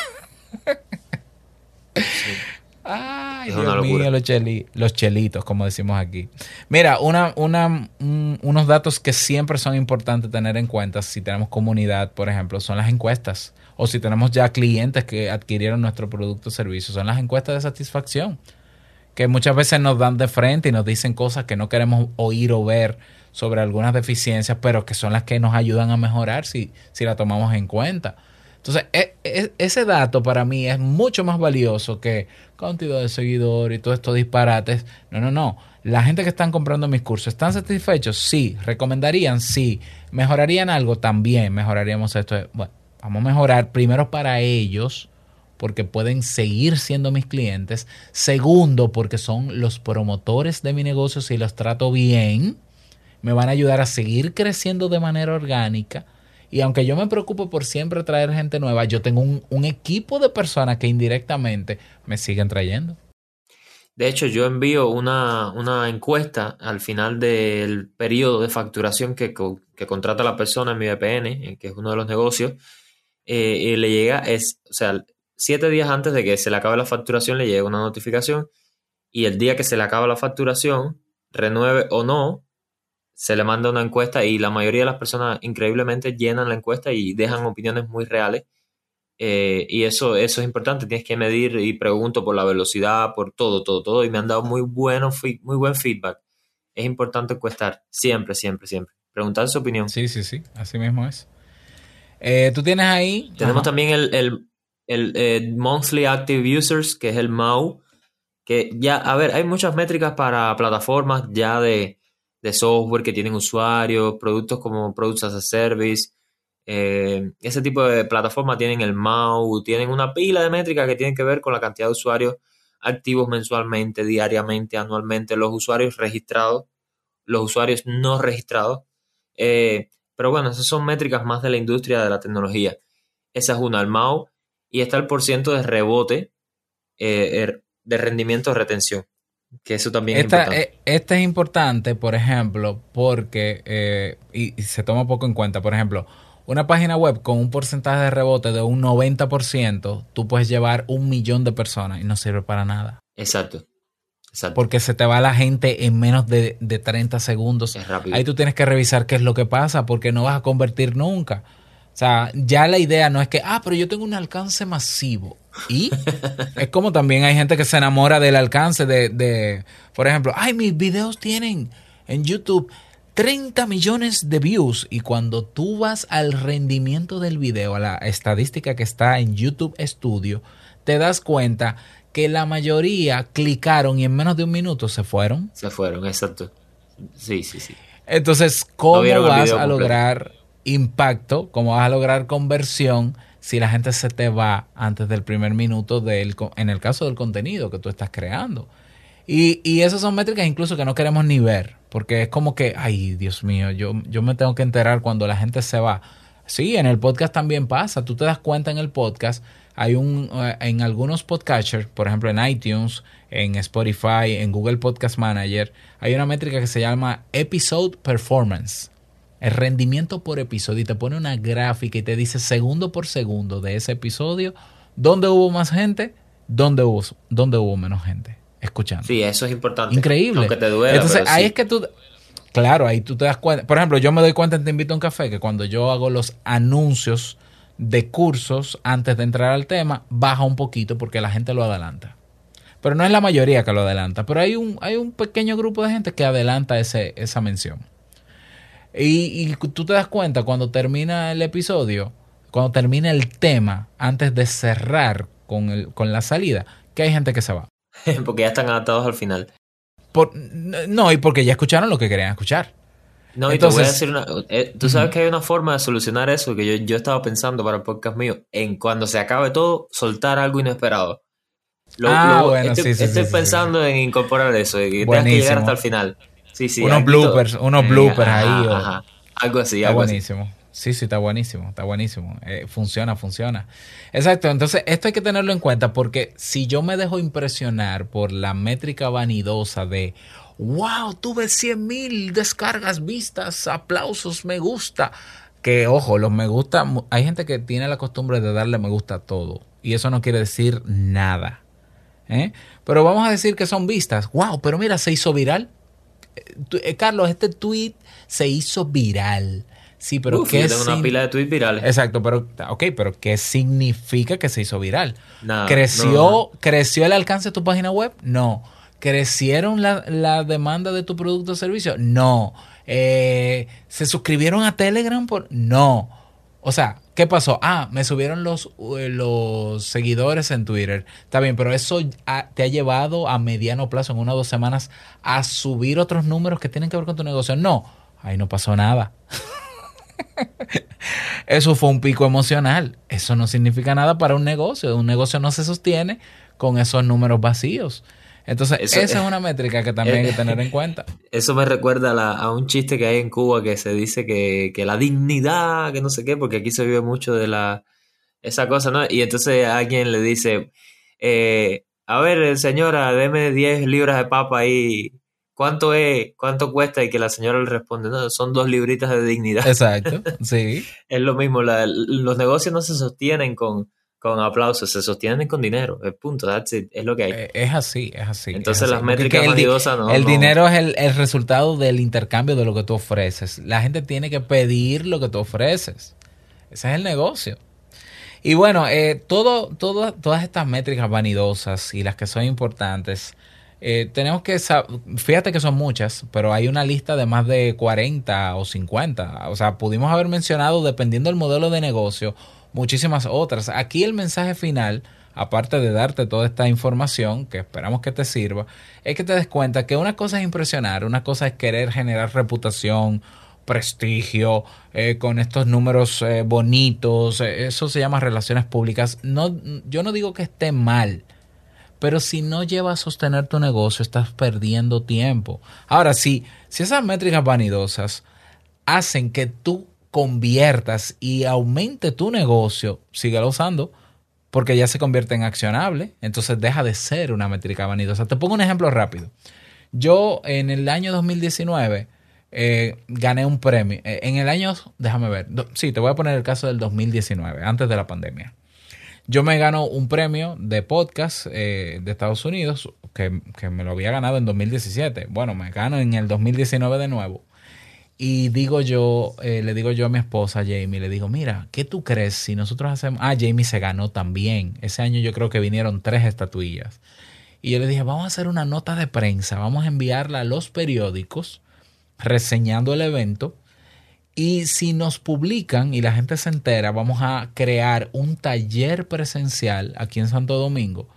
Ay, Dios mío, los, chelitos, como decimos aquí. Mira, una, una, unos datos que siempre son importantes tener en cuenta si tenemos comunidad, por ejemplo, son las encuestas. O si tenemos ya clientes que adquirieron nuestro producto o servicio, son las encuestas de satisfacción. Que muchas veces nos dan de frente y nos dicen cosas que no queremos oír o ver sobre algunas deficiencias, pero que son las que nos ayudan a mejorar si, si la tomamos en cuenta. Entonces, e, e, ese dato para mí es mucho más valioso que cantidad de seguidores y todos estos disparates. No, no, no. La gente que están comprando mis cursos, ¿están satisfechos? Sí. ¿Recomendarían? Sí. ¿Mejorarían algo? También mejoraríamos esto. Bueno, vamos a mejorar primero para ellos, porque pueden seguir siendo mis clientes. Segundo, porque son los promotores de mi negocio. Si los trato bien, me van a ayudar a seguir creciendo de manera orgánica y aunque yo me preocupo por siempre traer gente nueva, yo tengo un, equipo de personas que indirectamente me siguen trayendo. De hecho, yo envío una, encuesta al final del periodo de facturación que, que, contrata la persona en mi VPN, eh, que es uno de los negocios, eh, y le llega, es, o sea, siete días antes de que se le acabe la facturación, le llega una notificación y el día que se le acaba la facturación, renueve o no, se le manda una encuesta y la mayoría de las personas increíblemente llenan la encuesta y dejan opiniones muy reales. Eh, y eso, eso es importante, tienes que medir y pregunto por la velocidad, por todo, todo, todo. Y me han dado muy, bueno, muy buen feedback. Es importante encuestar, siempre, siempre, siempre. Preguntar su opinión. Sí, sí, sí, así mismo es. Eh, Tú tienes ahí. Tenemos también el, el, el, el, Monthly Active Users, que es el MAU. Que ya, a ver, hay muchas métricas para plataformas ya de, de software que tienen usuarios, productos como Products as a Service. Eh, ese tipo de plataformas tienen el MAU, tienen una pila de métricas que tienen que ver con la cantidad de usuarios activos mensualmente, diariamente, anualmente, los usuarios registrados, los usuarios no registrados. Eh, pero bueno, esas son métricas más de la industria de la tecnología. Esa es una, el MAU, y está el porciento de rebote eh, er, de rendimiento de retención. Que eso también es importante. Esta es importante, por ejemplo, porque, eh, y, se toma poco en cuenta, por ejemplo, una página web con un porcentaje de rebote de un 90%, tú puedes llevar un millón de personas y no sirve para nada. Exacto. Exacto. Porque se te va la gente en menos de, de 30 segundos. Es rápido. Ahí tú tienes que revisar qué es lo que pasa porque no vas a convertir nunca. O sea, ya la idea no es que, ah, pero yo tengo un alcance masivo. Y es como también hay gente que se enamora del alcance de, de, por ejemplo, ay, mis videos tienen en YouTube 30 millones de views y cuando tú vas al rendimiento del video, a la estadística que está en YouTube Studio, te das cuenta que la mayoría clicaron y en menos de un minuto se fueron. Se fueron, exacto. Sí, sí, sí. Entonces, ¿cómo vas a lograr impacto? ¿Cómo vas a lograr conversión si la gente se te va antes del primer minuto del, en el caso del contenido que tú estás creando? Y, y esas son métricas incluso que no queremos ni ver, porque es como que, ay, Dios mío, yo, yo me tengo que enterar cuando la gente se va. Sí, en el podcast también pasa. Tú te das cuenta en el podcast. Hay un, eh, en algunos podcatchers, por ejemplo en iTunes, en Spotify, en Google Podcast Manager, hay una métrica que se llama Episode Performance. El rendimiento por episodio. Y te pone una gráfica y te dice segundo por segundo de ese episodio, dónde hubo más gente, dónde hubo, dónde hubo menos gente escuchando. Sí, eso es importante. Increíble. Aunque te duela, Entonces, ahí es que tú, claro, ahí tú te das cuenta. Por ejemplo, yo me doy cuenta en Te Invito a un Café que cuando yo hago los anuncios de cursos antes de entrar al tema, baja un poquito porque la gente lo adelanta. Pero no es la mayoría que lo adelanta, pero hay un, hay un pequeño grupo de gente que adelanta ese, esa mención. Y, y tú te das cuenta cuando termina el episodio, cuando termina el tema, antes de cerrar con, el, con la salida, que hay gente que se va. porque ya están adaptados al final. Por, no, y porque ya escucharon lo que querían escuchar. No, y Entonces, te voy a decir una. Eh, Tú sabes que hay una forma de solucionar eso que yo, yo estaba pensando para el podcast mío. En cuando se acabe todo, soltar algo inesperado. Lo, ah, bueno, estoy, sí, estoy pensando en incorporar eso, que tengas que llegar hasta el final. Sí, sí. Unos bloopers, unos bloopers ahí. Ajá, Algo así, algo buenísimo. Sí, sí, está buenísimo, está buenísimo. Eh, funciona, funciona. Exacto, entonces esto hay que tenerlo en cuenta porque si yo me dejo impresionar por la métrica vanidosa de, wow, tuve 100 mil descargas vistas, aplausos, me gusta, que ojo, los me gusta, hay gente que tiene la costumbre de darle me gusta a todo y eso no quiere decir nada. ¿eh? Pero vamos a decir que son vistas, wow, pero mira, se hizo viral. Eh, Carlos, este tweet se hizo viral Sí, pero ¿qué yo tengo una pila de tweets virales. Exacto, pero ok, pero ¿qué significa que se hizo viral? ¿Creció, ¿Creció el alcance de tu página web? No. ¿Crecieron la, demanda de tu producto o servicio? No. Eh, ¿Se suscribieron a Telegram? Por? No. O sea, ¿qué pasó? Ah, me subieron los, eh, los seguidores en Twitter. Está bien, pero eso te ha llevado a mediano plazo, en una o dos semanas, a subir otros números que tienen que ver con tu negocio. No, ahí no pasó nada. Eso fue un pico emocional. Eso no significa nada para un negocio. Un negocio no se sostiene con esos números vacíos. Entonces, esa es una métrica que también hay que tener en cuenta. Eso me recuerda a, un chiste que hay en Cuba que se dice que, la dignidad, que no sé qué, porque aquí se vive mucho de la esa cosa, ¿no? Y entonces alguien le dice, eh, a ver, señora, deme 10 libras de papa ahí ¿cuánto es? ¿Cuánto cuesta? Y que la señora le responde, no, son dos libritas de dignidad. Exacto, sí. es lo mismo, los negocios no se sostienen con, con aplausos, se sostienen con dinero, es punto, es lo que hay. Eh, es así, es así. Entonces las métricas vanidosas no. El dinero es el, el, resultado del intercambio de lo que tú ofreces. La gente tiene que pedir lo que tú ofreces. Ese es el negocio. Y bueno, eh, todo, todo, todas estas métricas vanidosas y las que son importantes, eh, tenemos que, fíjate que son muchas, pero hay una lista de más de 40 o 50. O sea, pudimos haber mencionado, dependiendo del modelo de negocio, muchísimas otras. Aquí el mensaje final, aparte de darte toda esta información, que esperamos que te sirva, es que te des cuenta que una cosa es impresionar, una cosa es querer generar reputación, prestigio, eh, con estos números eh, bonitos, eso se llama relaciones públicas. No, yo no digo que esté mal, pero si no llevas a sostener tu negocio, estás perdiendo tiempo. Ahora, si, si esas métricas vanidosas hacen que tú conviertas y aumente tu negocio, síguelo usando, porque ya se convierte en accionable, entonces deja de ser una métrica vanidosa. Te pongo un ejemplo rápido. Yo en el año 2019 eh, gané un premio. Eh, en el año, déjame ver, sí, te voy a poner el caso del 2019, antes de la pandemia. Yo me gano un premio de podcast eh, de Estados Unidos que, me lo había ganado en 2017. Bueno, me gano en el 2019 de nuevo. Y digo yo, eh, le digo yo a mi esposa Jamie, le digo, mira, ¿qué tú crees si nosotros hacemos... Ah, Jamie se ganó también. Ese año yo creo que vinieron tres estatuillas. Y yo le dije, vamos a hacer una nota de prensa, vamos a enviarla a los periódicos reseñando el evento. Y si nos publican y la gente se entera, vamos a crear un taller presencial aquí en Santo Domingo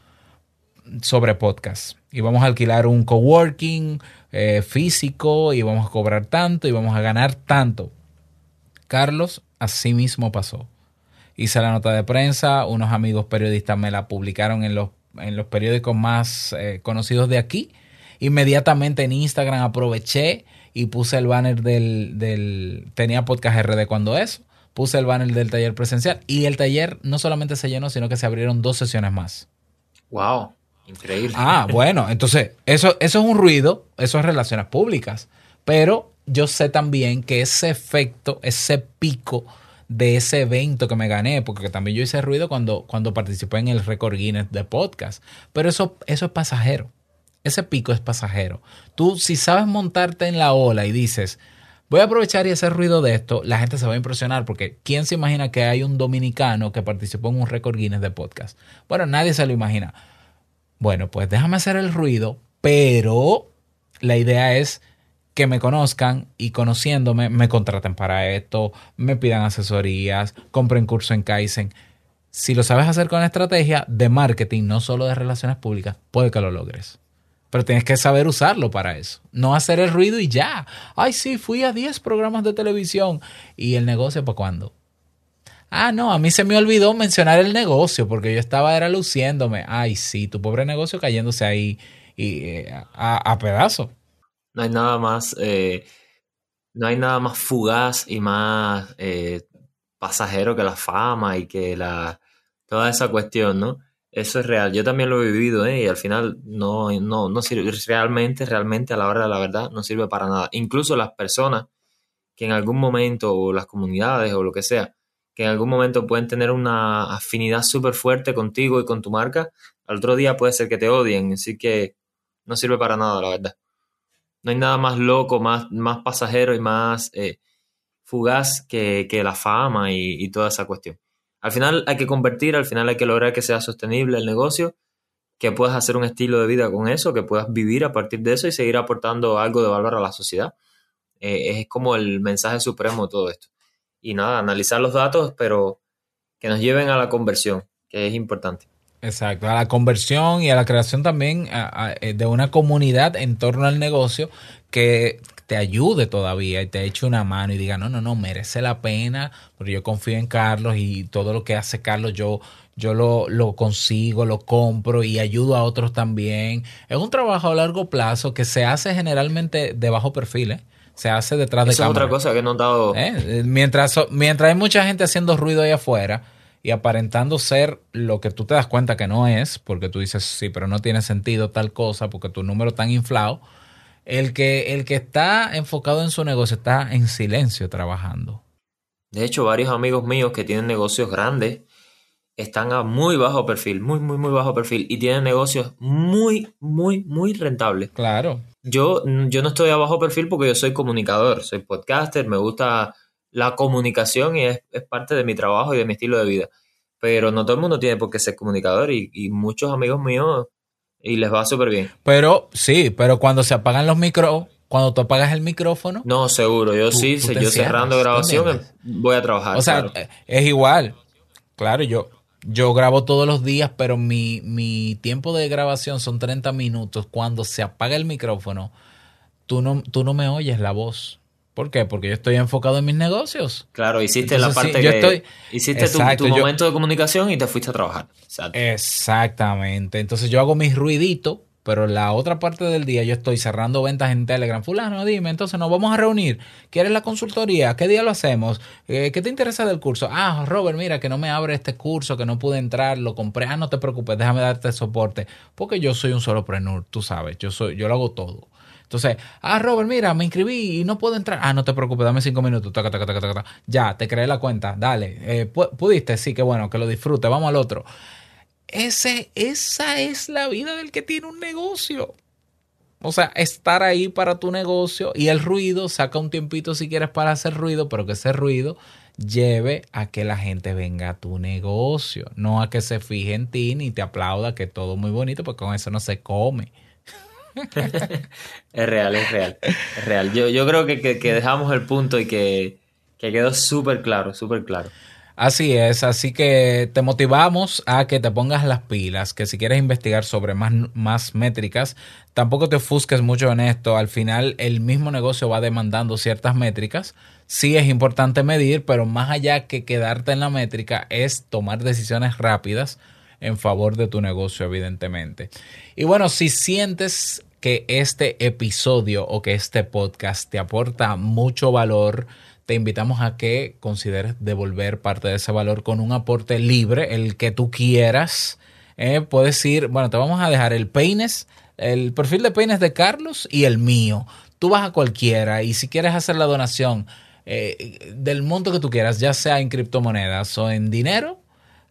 sobre podcast. Y vamos a alquilar un coworking eh, físico y vamos a cobrar tanto y vamos a ganar tanto. Carlos, así mismo pasó. Hice la nota de prensa, unos amigos periodistas me la publicaron en los, en los periódicos más eh, conocidos de aquí. Inmediatamente en Instagram aproveché y puse el banner del, del... Tenía podcast RD cuando eso. Puse el banner del taller presencial. Y el taller no solamente se llenó, sino que se abrieron dos sesiones más. ¡Wow! Increíble. Ah, bueno, entonces, eso, eso es un ruido, eso es relaciones públicas. Pero yo sé también que ese efecto, ese pico de ese evento que me gané, porque también yo hice ruido cuando, cuando participé en el Record Guinness de podcast. Pero eso, eso es pasajero. Ese pico es pasajero. Tú, si sabes montarte en la ola y dices, voy a aprovechar y hacer ruido de esto, la gente se va a impresionar porque ¿quién se imagina que hay un dominicano que participó en un Record Guinness de podcast? Bueno, nadie se lo imagina. Bueno, pues déjame hacer el ruido, pero la idea es que me conozcan y conociéndome me contraten para esto, me pidan asesorías, compren curso en Kaizen. Si lo sabes hacer con estrategia de marketing, no solo de relaciones públicas, puede que lo logres. Pero tienes que saber usarlo para eso. No hacer el ruido y ya. Ay, sí, fui a 10 programas de televisión. ¿Y el negocio para cuándo? Ah, no, a mí se me olvidó mencionar el negocio porque yo estaba era luciéndome. Ay, sí, tu pobre negocio cayéndose ahí y, eh, a, pedazos. No hay nada más, eh, no hay nada más fugaz y más eh, pasajero que la fama y que la toda esa cuestión, ¿no? Eso es real. Yo también lo he vivido, ¿eh? Y al final no, no, no sirve. Realmente, realmente, a la hora de la verdad, no sirve para nada. Incluso las personas que en algún momento, o las comunidades, o lo que sea, que en algún momento pueden tener una afinidad súper fuerte contigo y con tu marca, al otro día puede ser que te odien. Así que no sirve para nada, la verdad. No hay nada más loco, más, más pasajero y más eh, fugaz que, que, la fama y, toda esa cuestión. Al final hay que convertir, al final hay que lograr que sea sostenible el negocio, que puedas hacer un estilo de vida con eso, que puedas vivir a partir de eso y seguir aportando algo de valor a la sociedad. Eh, es como el mensaje supremo de todo esto. Y nada, analizar los datos, pero que nos lleven a la conversión, que es importante. Exacto, a la conversión y a la creación también eh, de una comunidad en torno al negocio que te ayude todavía y te eche una mano y diga, no, no, no, merece la pena, porque yo confío en Carlos y todo lo que hace Carlos yo, yo lo, lo consigo, lo compro y ayudo a otros también. Es un trabajo a largo plazo que se hace generalmente de bajo perfil, ¿eh? Se hace detrás de Esa es otra cosa que he notado. ¿Eh? Mientras, mientras hay mucha gente haciendo ruido ahí afuera y aparentando ser lo que tú te das cuenta que no es, porque tú dices, sí, pero no tiene sentido tal cosa, porque tu número está inflado, el que, el que está enfocado en su negocio está en silencio trabajando. De hecho, varios amigos míos que tienen negocios grandes están a muy bajo perfil, muy, muy, muy bajo perfil y tienen negocios muy, muy, muy rentables. Claro. Yo, yo no estoy a bajo perfil porque yo soy comunicador, soy podcaster, me gusta la comunicación y es, es parte de mi trabajo y de mi estilo de vida. Pero no todo el mundo tiene por qué ser comunicador y, y muchos amigos míos y les va súper bien. Pero sí, pero cuando se apagan los micros, cuando tú apagas el micrófono. No, seguro. Yo tú, sí, tú yo cerrando grabación voy a trabajar. O sea, claro. es igual. Claro, yo, yo grabo todos los días, pero mi, mi tiempo de grabación son 30 minutos. Cuando se apaga el micrófono, tú no, tú no me oyes la voz. ¿Por qué? Porque yo estoy enfocado en mis negocios. Claro, hiciste Entonces, la parte sí, que estoy, hiciste exacto, tu, tu yo, momento de comunicación y te fuiste a trabajar. Exacto. Exactamente. Entonces yo hago mis ruiditos, pero la otra parte del día yo estoy cerrando ventas en Telegram. Fulano, dime, entonces nos vamos a reunir. ¿Quieres la consultoría? ¿Qué día lo hacemos? Eh, ¿Qué te interesa del curso? Ah, Robert, mira, que no me abre este curso, que no pude entrar, lo compré. Ah, no te preocupes, déjame darte soporte. Porque yo soy un solopreneur, tú sabes, yo soy, yo lo hago todo. Entonces, ah, Robert, mira, me inscribí y no puedo entrar. Ah, no te preocupes, dame cinco minutos. Taca, taca, taca. Ya, te creé la cuenta. Dale. Eh, ¿Pudiste? Sí, qué bueno, que lo disfrute. Vamos al otro. Esa es la vida del que tiene un negocio. O sea, estar ahí para tu negocio y el ruido, saca un tiempito si quieres para hacer ruido, pero que ese ruido lleve a que la gente venga a tu negocio, no a que se fije en ti ni te aplauda que todo muy bonito, porque con eso no se come. es real, es real. Es real. Yo, yo creo que, que, dejamos el punto y que, que quedó súper claro, súper claro. Así es, así que te motivamos a que te pongas las pilas, que si quieres investigar sobre más, más métricas, tampoco te ofusques mucho en esto, al final el mismo negocio va demandando ciertas métricas, sí es importante medir, pero más allá que quedarte en la métrica es tomar decisiones rápidas en favor de tu negocio, evidentemente. Y bueno, si sientes que este episodio o que este podcast te aporta mucho valor, te invitamos a que consideres devolver parte de ese valor con un aporte libre, el que tú quieras. Eh, puedes ir, bueno, te vamos a dejar el peines, el perfil de peines de Carlos y el mío. Tú vas a cualquiera y si quieres hacer la donación eh, del monto que tú quieras, ya sea en criptomonedas o en dinero,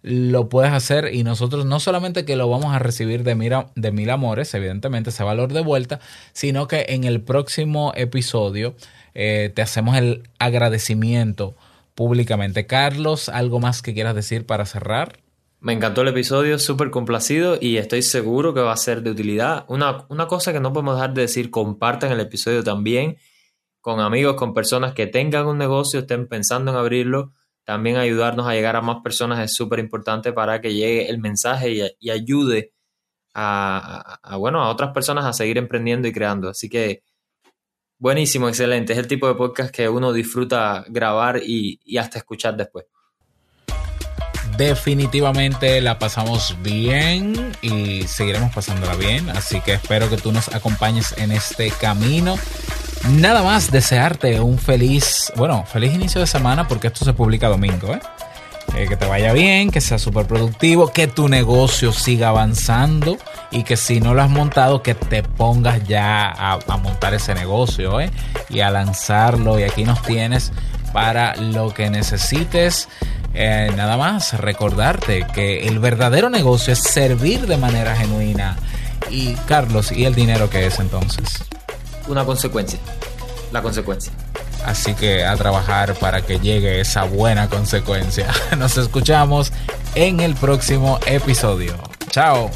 lo puedes hacer y nosotros no solamente que lo vamos a recibir de, de mil amores, evidentemente ese valor de vuelta, sino que en el próximo episodio eh, te hacemos el agradecimiento públicamente. Carlos, ¿algo más que quieras decir para cerrar? Me encantó el episodio, súper complacido y estoy seguro que va a ser de utilidad. Una, una cosa que no podemos dejar de decir, compartan el episodio también con amigos, con personas que tengan un negocio, estén pensando en abrirlo. También ayudarnos a llegar a más personas es súper importante para que llegue el mensaje y, ayude a, bueno, a otras personas a seguir emprendiendo y creando. Así que Buenísimo, excelente. Es el tipo de podcast que uno disfruta grabar y, hasta escuchar después. Definitivamente la pasamos bien y seguiremos pasándola bien, así que espero que tú nos acompañes en este camino. Nada más desearte un feliz, bueno, feliz inicio de semana porque esto se publica domingo, ¿eh? Eh, que te vaya bien, que sea súper productivo, que tu negocio siga avanzando y que si no lo has montado, que te pongas ya a, montar ese negocio ¿eh? y a lanzarlo. Y aquí nos tienes para lo que necesites. Eh, nada más recordarte que el verdadero negocio es servir de manera genuina. Y Carlos, ¿y el dinero qué es entonces? Una consecuencia. La consecuencia. Así que a trabajar para que llegue esa buena consecuencia. Nos escuchamos en el próximo episodio. Chao.